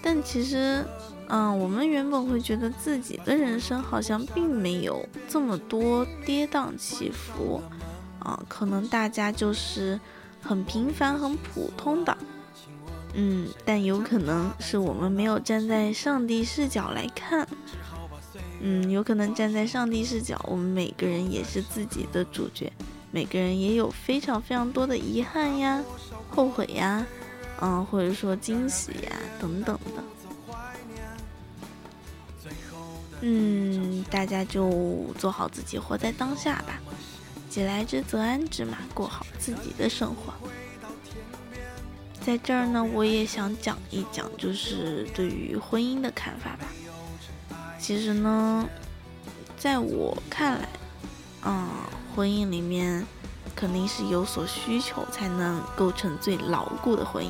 但其实，嗯，我们原本会觉得自己的人生好像并没有这么多跌宕起伏，啊，可能大家就是很平凡、很普通的，嗯，但有可能是我们没有站在上帝视角来看，嗯，有可能站在上帝视角，我们每个人也是自己的主角，每个人也有非常非常多的遗憾呀。后悔呀，嗯，或者说惊喜呀，等等的，嗯，大家就做好自己，活在当下吧，既来之则安之嘛，过好自己的生活。在这儿呢，我也想讲一讲，就是对于婚姻的看法吧。其实呢，在我看来，嗯，婚姻里面。肯定是有所需求才能构成最牢固的婚姻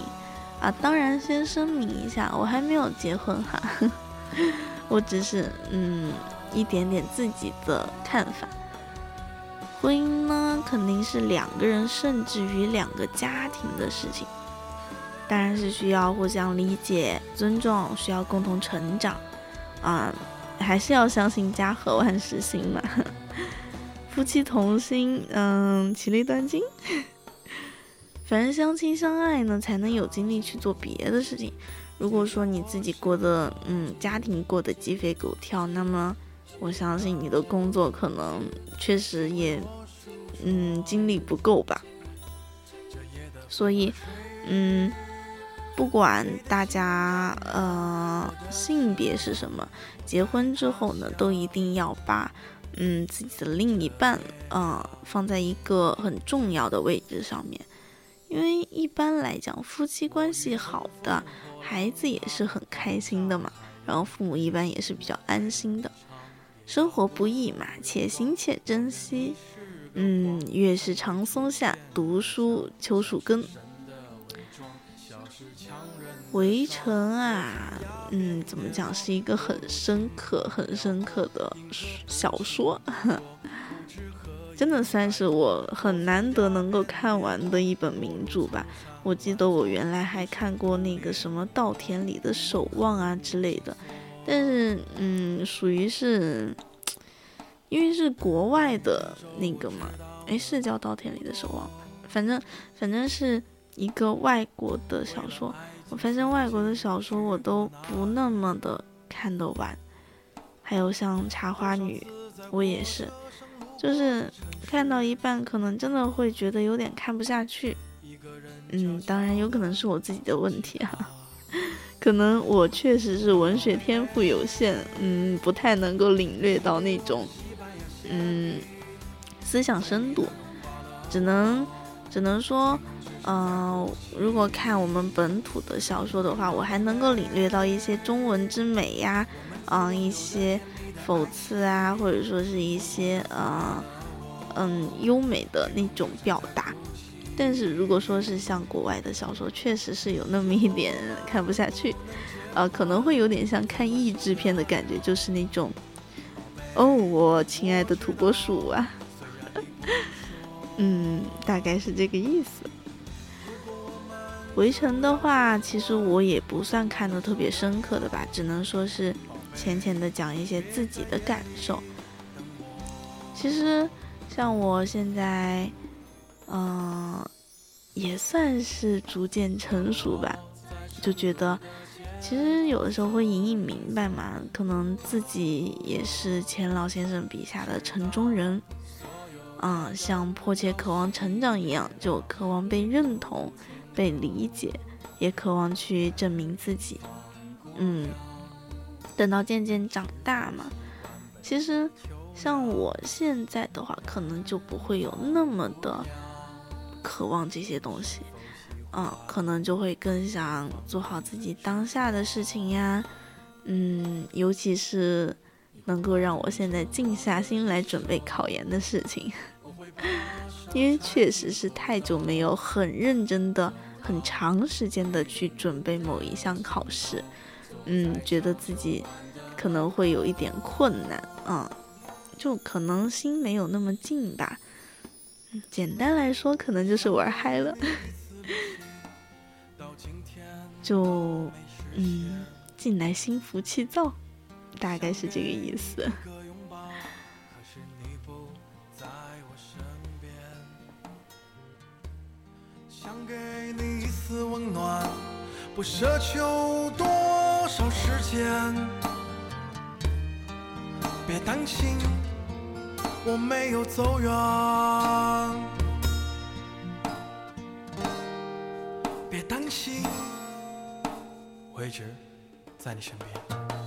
啊！当然，先声明一下，我还没有结婚哈，我只是嗯一点点自己的看法。婚姻呢，肯定是两个人甚至于两个家庭的事情，当然是需要互相理解、尊重，需要共同成长啊，还是要相信家和万事兴嘛。夫妻同心，嗯，其利断金。反正相亲相爱呢，才能有精力去做别的事情。如果说你自己过得，嗯，家庭过得鸡飞狗跳，那么我相信你的工作可能确实也嗯精力不够吧。所以，嗯，不管大家呃性别是什么，结婚之后呢，都一定要把嗯自己的另一半啊放在一个很重要的位置上面，因为一般来讲，夫妻关系好的，孩子也是很开心的嘛，然后父母一般也是比较安心的。生活不易嘛，且行且珍惜。嗯，月是长松下，读书秋树根。围城啊，嗯，怎么讲，是一个很深刻、很深刻的小说，真的算是我很难得能够看完的一本名著吧。我记得我原来还看过那个什么《稻田里的守望》啊之类的，但是，嗯，属于是。因为是国外的那个嘛，哎，是叫《稻田里的守望》？反正反正是一个外国的小说。我发现外国的小说我都不那么的看得完。还有像《茶花女》，我也是，就是看到一半可能真的会觉得有点看不下去。嗯，当然有可能是我自己的问题哈，可能我确实是文学天赋有限，嗯，不太能够领略到那种。嗯，思想深度，只能只能说，嗯，如果看我们本土的小说的话，我还能够领略到一些中文之美呀，嗯，一些讽刺啊，或者说是一些呃，嗯，优美的那种表达。但是如果说是像国外的小说，确实是有那么一点看不下去，呃，可能会有点像看译制片的感觉，就是那种。哦，我亲爱的土拨鼠啊，嗯，大概是这个意思。围城的话，其实我也不算看的特别深刻的吧，只能说是浅浅的讲一些自己的感受。其实像我现在，嗯，也算是逐渐成熟吧，就觉得。其实有的时候会隐隐明白嘛，可能自己也是钱老先生笔下的城中人，嗯，像迫切渴望成长一样，就渴望被认同、被理解，也渴望去证明自己。嗯，等到渐渐长大嘛，其实像我现在的话，可能就不会有那么的渴望这些东西。嗯，可能就会更想做好自己当下的事情呀，嗯，尤其是能够让我现在静下心来准备考研的事情，因为确实是太久没有很认真的、很长时间的去准备某一项考试，嗯，觉得自己可能会有一点困难，嗯，就可能心没有那么静吧，简单来说，可能就是玩嗨了。就，嗯，近来心浮气躁，大概是这个意思。丝温暖，不奢求多少时间。别担心，我没有走远。别担心。我一直在你身边。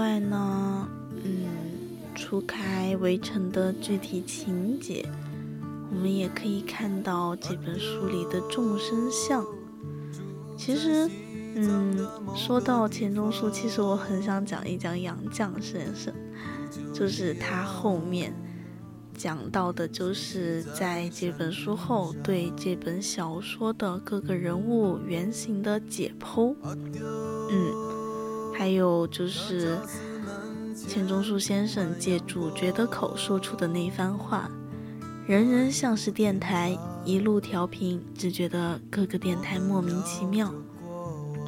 外呢，嗯，除开围城的具体情节，我们也可以看到这本书里的众生相。其实，嗯，说到钱钟书，其实我很想讲一讲杨绛先生，就是他后面讲到的，就是在这本书后对这本小说的各个人物原型的解剖。嗯，还有就是钱钟书先生借主角的口说出的那番话。人人像是电台，一路调频，只觉得各个电台莫名其妙。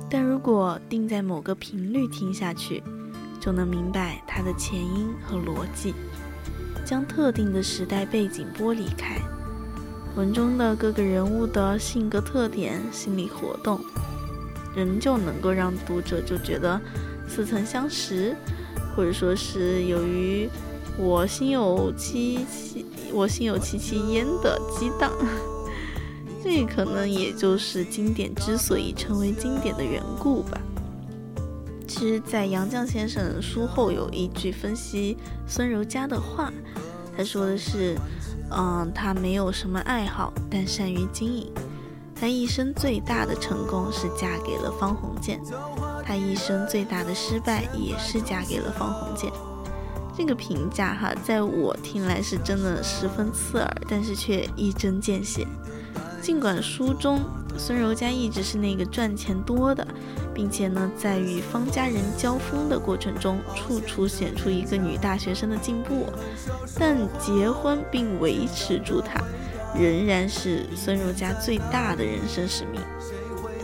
但如果定在某个频率听下去，就能明白它的前因和逻辑。将特定的时代背景剥离开，文中的各个人物的性格特点、心理活动，仍旧能够让读者就觉得似曾相识，或者说是由于我心有戚戚。我心有戚戚焉的激荡，这可能也就是经典之所以成为经典的缘故吧。其实，在杨绛先生书后有一句分析孙柔嘉的话，他说的是：“嗯，他没有什么爱好，但善于经营。她一生最大的成功是嫁给了方鸿渐，她一生最大的失败也是嫁给了方鸿渐。”这个评价哈，在我听来是真的十分刺耳，但是却一针见血。尽管书中孙柔嘉一直是那个赚钱多的，并且呢，在与方家人交锋的过程中，处处显出一个女大学生的进步，但结婚并维持住她，仍然是孙柔嘉最大的人生使命。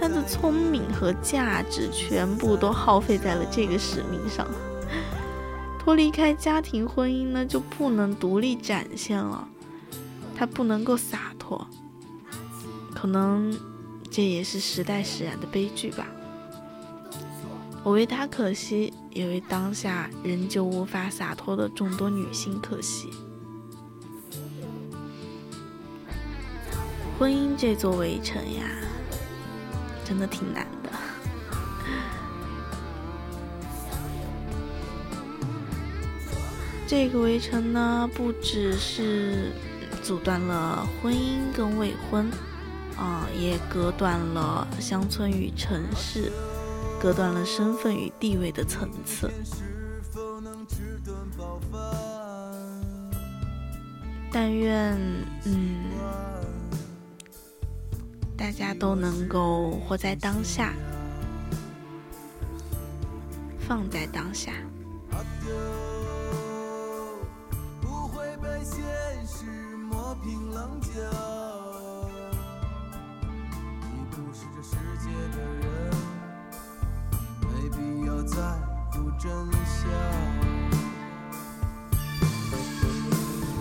她的聪明和价值全部都耗费在了这个使命上。脱离开家庭婚姻呢，就不能独立展现了，他不能够洒脱，可能这也是时代使然的悲剧吧。我为他可惜，也为当下仍旧无法洒脱的众多女性可惜。婚姻这座围城呀，真的挺难的。这个围城呢，不只是阻断了婚姻跟未婚，啊，也隔断了乡村与城市，隔断了身份与地位的层次。但愿，嗯，大家都能够活在当下，放在当下。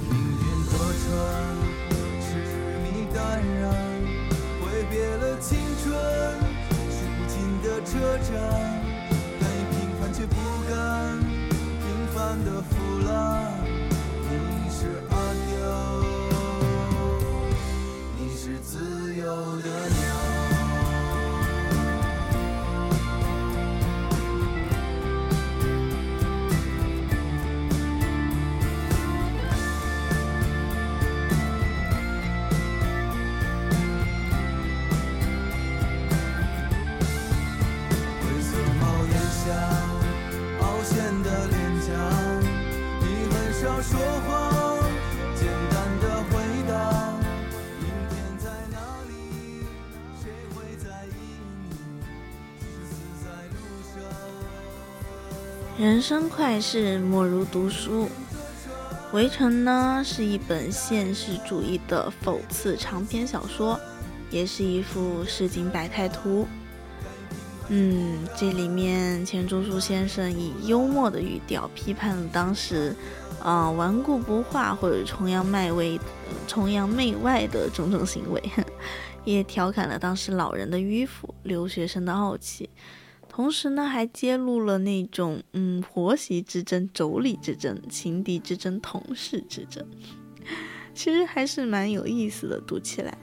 命运多舛，痴迷淡然，人生快事莫如读书，《围城》呢是一本现实主义的讽刺长篇小说，也是一幅市井百态图。嗯，这里面钱钟书先生以幽默的语调批判了当时，啊顽固不化或者崇洋媚外、崇洋媚外的种种行为，也调侃了当时老人的迂腐、留学生的傲气。同时呢，还揭露了那种嗯婆媳之争、妯娌之争、情敌之争、同事之争，其实还是蛮有意思的。读起来，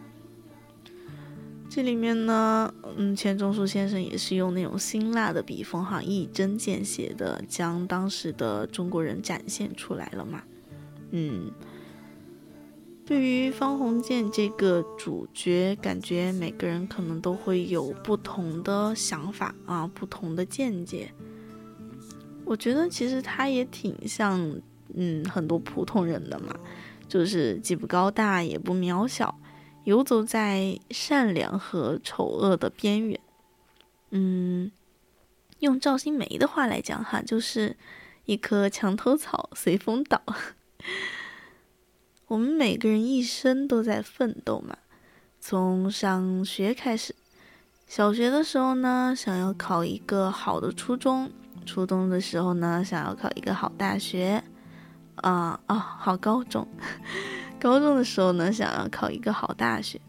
这里面呢，嗯，钱钟书先生也是用那种辛辣的笔锋，哈，一针见血的将当时的中国人展现出来了嘛。嗯，对于方鸿渐这个主角，感觉每个人可能都会有不同的想法啊，不同的见解。我觉得其实他也挺像，嗯，很多普通人的嘛，就是既不高大也不渺小，游走在善良和丑恶的边缘。嗯，用赵新梅的话来讲哈，就是一棵墙头草，随风倒。我们每个人一生都在奋斗嘛，从上学开始，小学的时候呢，想要考一个好的初中；初中的时候呢，想要考一个好大学，啊啊，好高中；高中的时候呢，想要考一个好大学；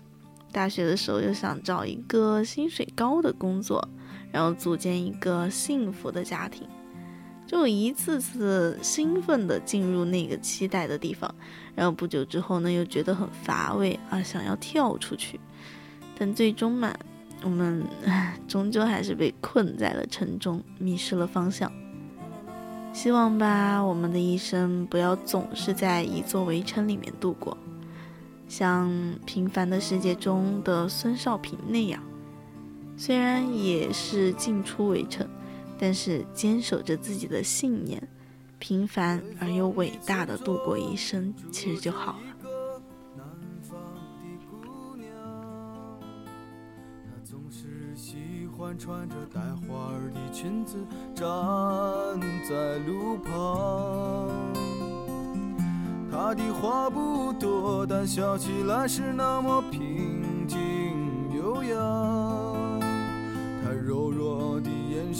大学的时候又想找一个薪水高的工作，然后组建一个幸福的家庭。就一次次兴奋地进入那个期待的地方，然后不久之后呢，又觉得很乏味啊，想要跳出去，但最终嘛，我们 终究还是被困在了城中，迷失了方向。希望吧，我们的一生不要总是在一座围城里面度过，像《平凡的世界》中的孙少平那样，虽然也是进出围城。但是坚守着自己的信念，平凡而又伟大的度过一生，其实就好了。穿着带花儿的裙子站在路旁，她的话不多，但笑起来是那么平静悠扬。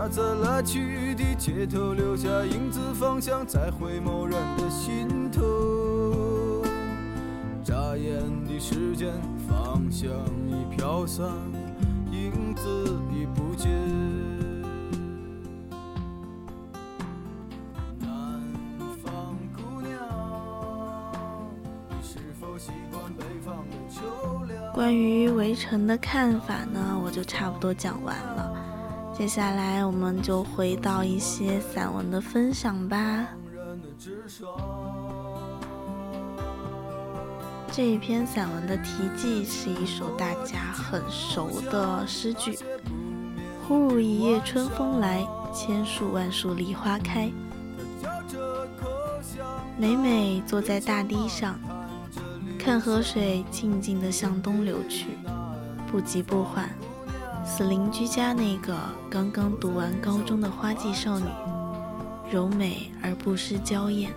他在来去的街头留下影子，方向在回眸人的心头。眨眼的时间，方向已飘散，影子已不见。南方姑娘，你是否习惯北方的秋凉？关于围城的看法呢，我就差不多讲完了。接下来，我们就回到一些散文的分享吧。这一篇散文的题记是一首大家很熟的诗句：“忽如一夜春风来，千树万树梨花开。”每每坐在大堤上，看河水静静地向东流去，不急不缓。似邻居家那个刚刚读完高中的花季少女，柔美而不失娇艳。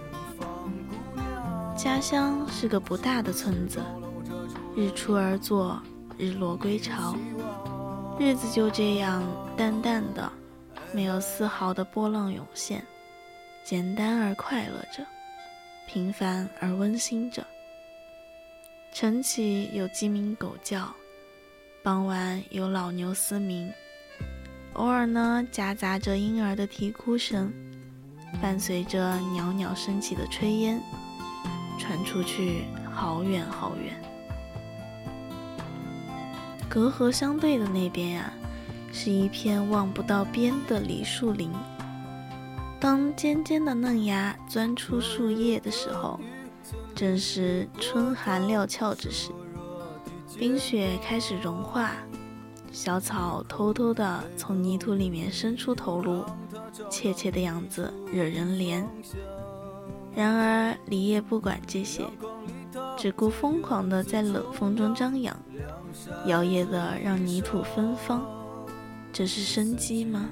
家乡是个不大的村子，日出而作，日落归巢，日子就这样淡淡的，没有丝毫的波浪涌现，简单而快乐着，平凡而温馨着。晨起有鸡鸣狗叫。傍晚有老牛嘶鸣，偶尔呢夹杂着婴儿的啼哭声，伴随着袅袅升起的炊烟，传出去好远好远。隔河相对的那边呀，是一片望不到边的梨树林。当尖尖的嫩芽钻出树叶的时候，正是春寒料峭之时。冰雪开始融化，小草偷偷地从泥土里面伸出头颅，怯怯的样子惹人怜。然而李叶不管这些，只顾疯狂地在冷风中张扬，摇曳的让泥土芬芳。这是生机吗？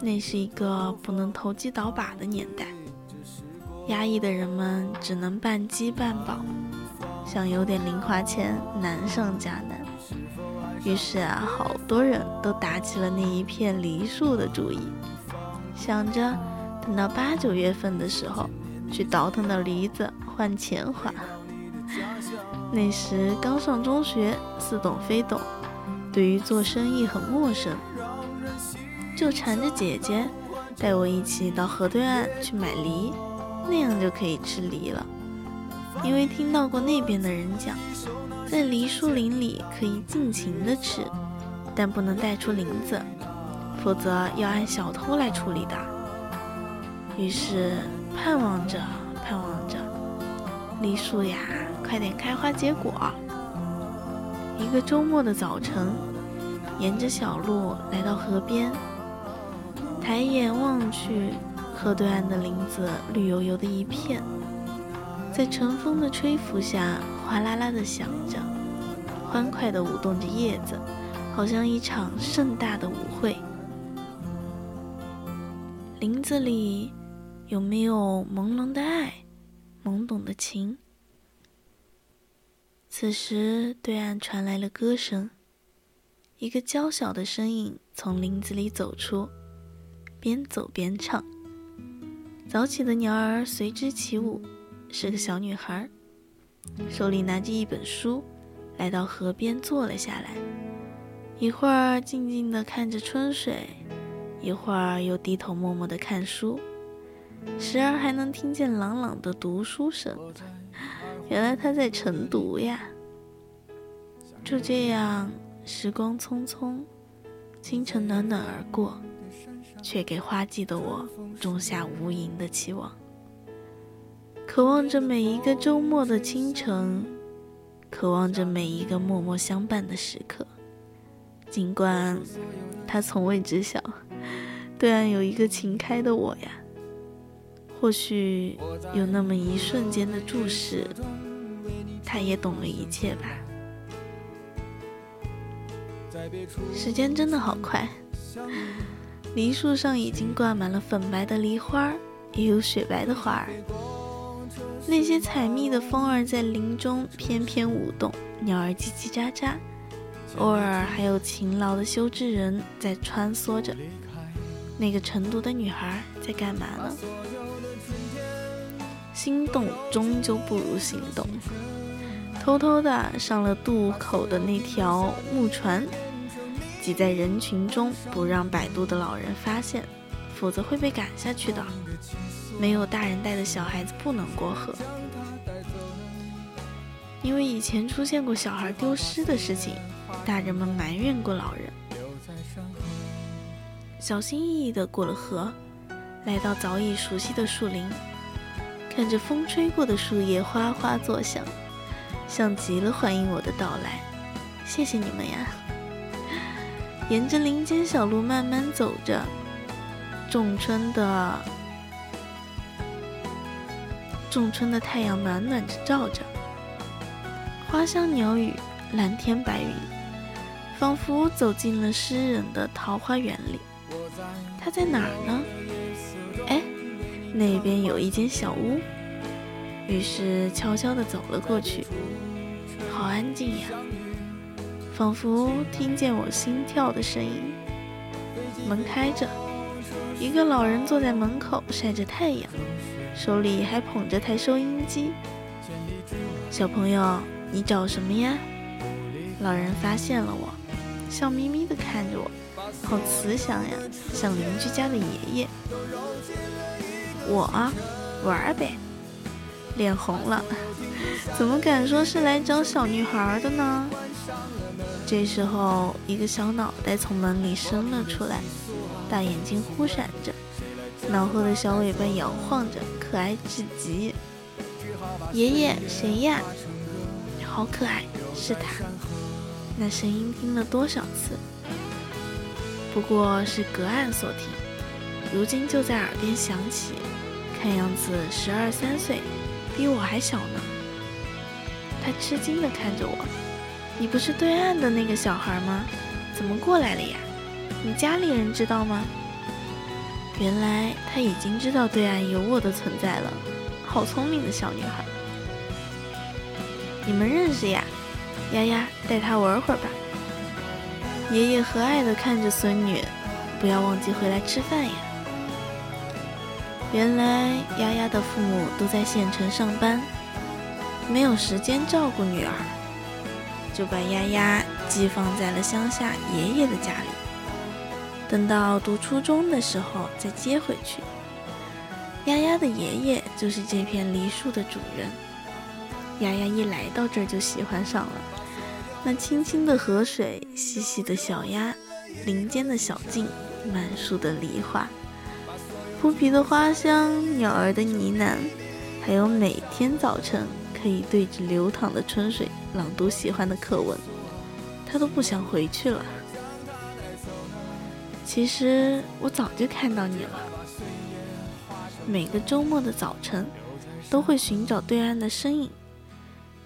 那是一个不能投机倒把的年代，压抑的人们只能半饥半饱。想有点零花钱，难上加难。于是啊，好多人都打起了那一片梨树的主意，想着等到八九月份的时候，去倒腾的梨子换钱花。那时刚上中学，似懂非懂，对于做生意很陌生，就缠着姐姐带我一起到河对岸去买梨，那样就可以吃梨了。因为听到过那边的人讲，在梨树林里可以尽情的吃，但不能带出林子，否则要按小偷来处理的。于是盼望着，盼望着，梨树呀，快点开花结果。一个周末的早晨，沿着小路来到河边，抬眼望去，河对岸的林子绿油油的一片。在晨风的吹拂下，哗啦啦地响着，欢快地舞动着叶子，好像一场盛大的舞会。林子里有没有朦胧的爱，懵懂的情？此时，对岸传来了歌声，一个娇小的身影从林子里走出，边走边唱。早起的鸟儿随之起舞。是个小女孩，手里拿着一本书，来到河边坐了下来。一会儿静静地看着春水，一会儿又低头默默地看书，时而还能听见朗朗的读书声。原来她在晨读呀。就这样，时光匆匆，清晨暖暖而过，却给花季的我种下无垠的期望。渴望着每一个周末的清晨，渴望着每一个默默相伴的时刻。尽管他从未知晓，对岸有一个情开的我呀。或许有那么一瞬间的注视，他也懂了一切吧。时间真的好快，梨树上已经挂满了粉白的梨花，也有雪白的花儿。那些采蜜的蜂儿在林中翩翩舞动，鸟儿叽叽喳喳，偶尔还有勤劳的修枝人在穿梭着。那个晨读的女孩在干嘛呢？心动终究不如行动，偷偷的上了渡口的那条木船，挤在人群中，不让摆渡的老人发现，否则会被赶下去的。没有大人带的小孩子不能过河，因为以前出现过小孩丢失的事情，大人们埋怨过老人。小心翼翼地过了河，来到早已熟悉的树林，看着风吹过的树叶哗哗作响，像极了欢迎我的到来。谢谢你们呀！沿着林间小路慢慢走着，仲春的。仲春的太阳暖暖着照着，花香鸟语，蓝天白云，仿佛走进了诗人的桃花源里。他在哪儿呢？哎，那边有一间小屋。于是悄悄地走了过去，好安静呀，仿佛听见我心跳的声音。门开着，一个老人坐在门口晒着太阳。手里还捧着台收音机。小朋友，你找什么呀？老人发现了我，笑眯眯地看着我，好慈祥呀，像邻居家的爷爷。我玩呗，脸红了，怎么敢说是来找小女孩的呢？这时候，一个小脑袋从门里伸了出来，大眼睛忽闪着。脑后的小尾巴摇晃着，可爱至极。爷爷，谁呀？好可爱，是他。那声音听了多少次？不过是隔岸所听，如今就在耳边响起。看样子十二三岁，比我还小呢。他吃惊地看着我：“你不是对岸的那个小孩吗？怎么过来了呀？你家里人知道吗？”原来他已经知道对岸有我的存在了，好聪明的小女孩。你们认识呀？丫丫，带她玩会儿吧。爷爷和蔼地看着孙女，不要忘记回来吃饭呀。原来丫丫的父母都在县城上班，没有时间照顾女儿，就把丫丫寄放在了乡下爷爷的家里。等到读初中的时候再接回去。丫丫的爷爷就是这片梨树的主人。丫丫一来到这儿就喜欢上了，那清清的河水、细细的小鸭、林间的小径、满树的梨花、扑鼻的花香、鸟儿的呢喃，还有每天早晨可以对着流淌的春水朗读喜欢的课文，他都不想回去了。其实我早就看到你了。每个周末的早晨，都会寻找对岸的身影，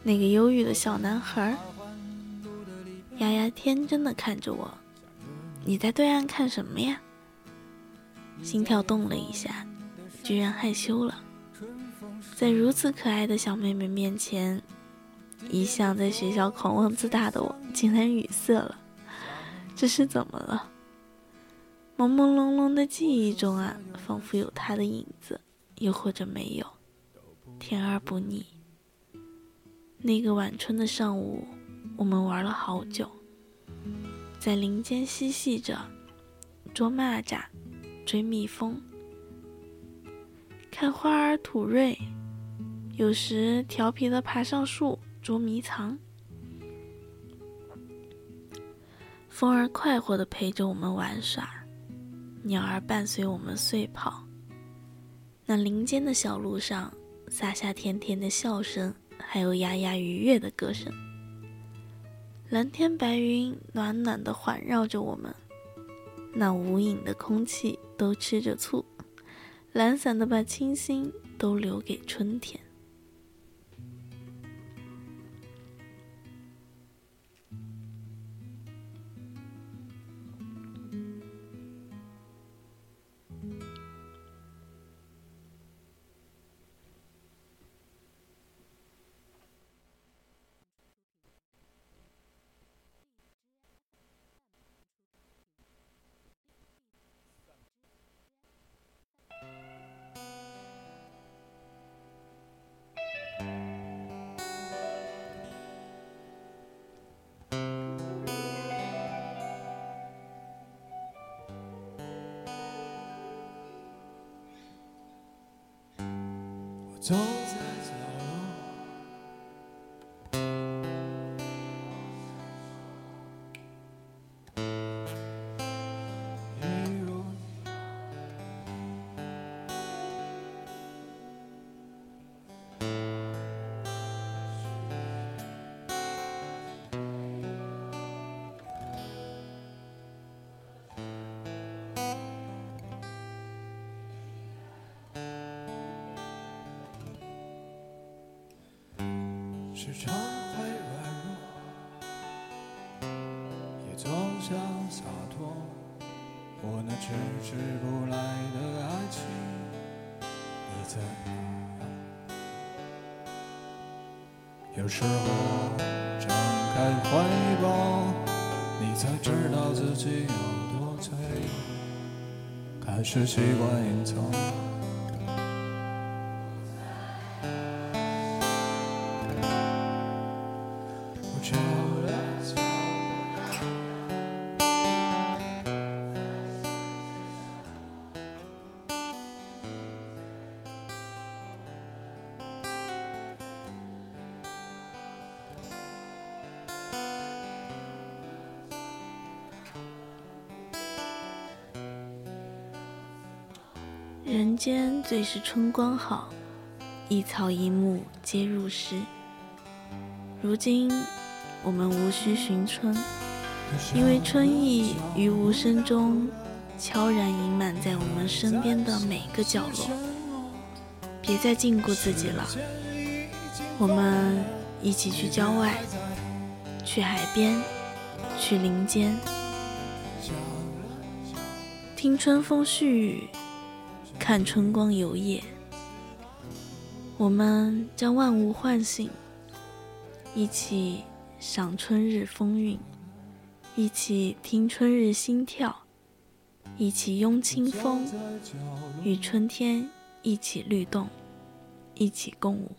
那个忧郁的小男孩。丫丫天真的看着我，你在对岸看什么呀？心跳动了一下，居然害羞了。在如此可爱的小妹妹面前，一向在学校狂妄自大的我，竟然语塞了。这是怎么了？朦朦胧胧的记忆中啊，仿佛有他的影子，又或者没有，甜而不腻。那个晚春的上午，我们玩了好久，在林间嬉戏着，捉蚂蚱，追蜜蜂，看花儿吐蕊，有时调皮的爬上树捉迷藏。风儿快活的陪着我们玩耍。鸟儿伴随我们碎跑，那林间的小路上洒下甜甜的笑声，还有丫丫愉悦的歌声。蓝天白云暖暖的环绕着我们，那无影的空气都吃着醋，懒散的把清新都留给春天。走在想洒脱。我那迟迟不来的爱情，你在？有时候张开怀抱，你才知道自己有多脆弱，开始习惯隐藏。最是春光好，一草一木皆入诗。如今我们无需寻春，因为春意于无声中悄然盈满在我们身边的每个角落。别再禁锢自己了，我们一起去郊外，去海边，去林间，听春风絮语，看春光游曳。我们将万物唤醒，一起赏春日风韵，一起听春日心跳，一起拥清风，与春天一起律动，一起共舞。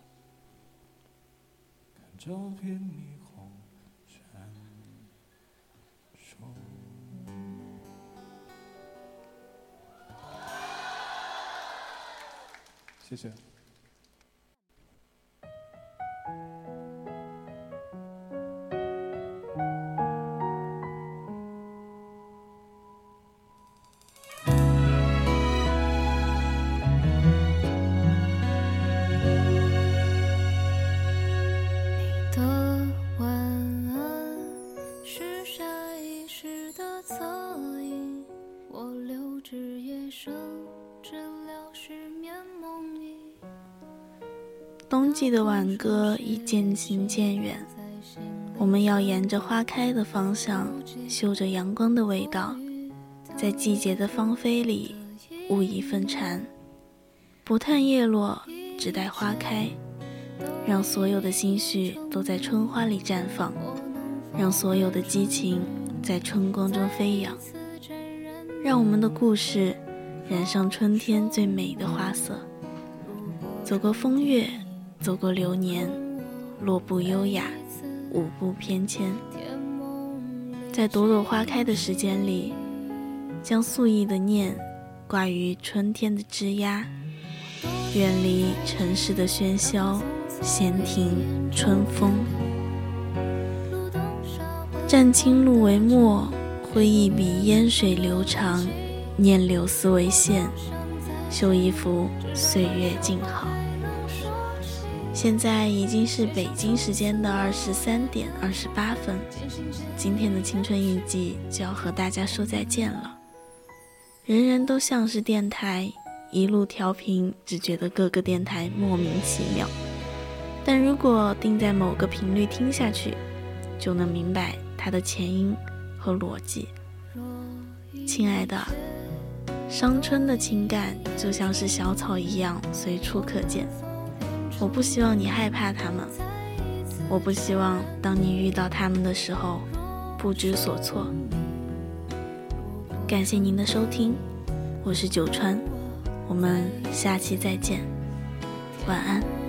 谢谢。冬季的挽歌已渐行渐远，我们要沿着花开的方向，嗅着阳光的味道，在季节的芳菲里悟一份禅，不叹叶落，只待花开，让所有的心绪都在春花里绽放，让所有的激情在春光中飞扬，让我们的故事染上春天最美的花色。走过风月，走过流年，落步优雅，舞步翩跹。在朵朵花开的时间里，将素意的念挂于春天的枝桠，远离城市的喧嚣，闲庭春风。蘸青露为墨，挥一笔烟水流长，念柳丝为线，绣一幅岁月静好。现在已经是北京时间的二十三点二十八分，今天的青春印记就要和大家说再见了。人人都像是电台，一路调频，只觉得各个电台莫名其妙。但如果定在某个频率听下去，就能明白它的前因和逻辑。亲爱的，伤春的情感就像是小草一样随处可见。我不希望你害怕他们，我不希望当你遇到他们的时候不知所措。感谢您的收听，我是九川，我们下期再见，晚安。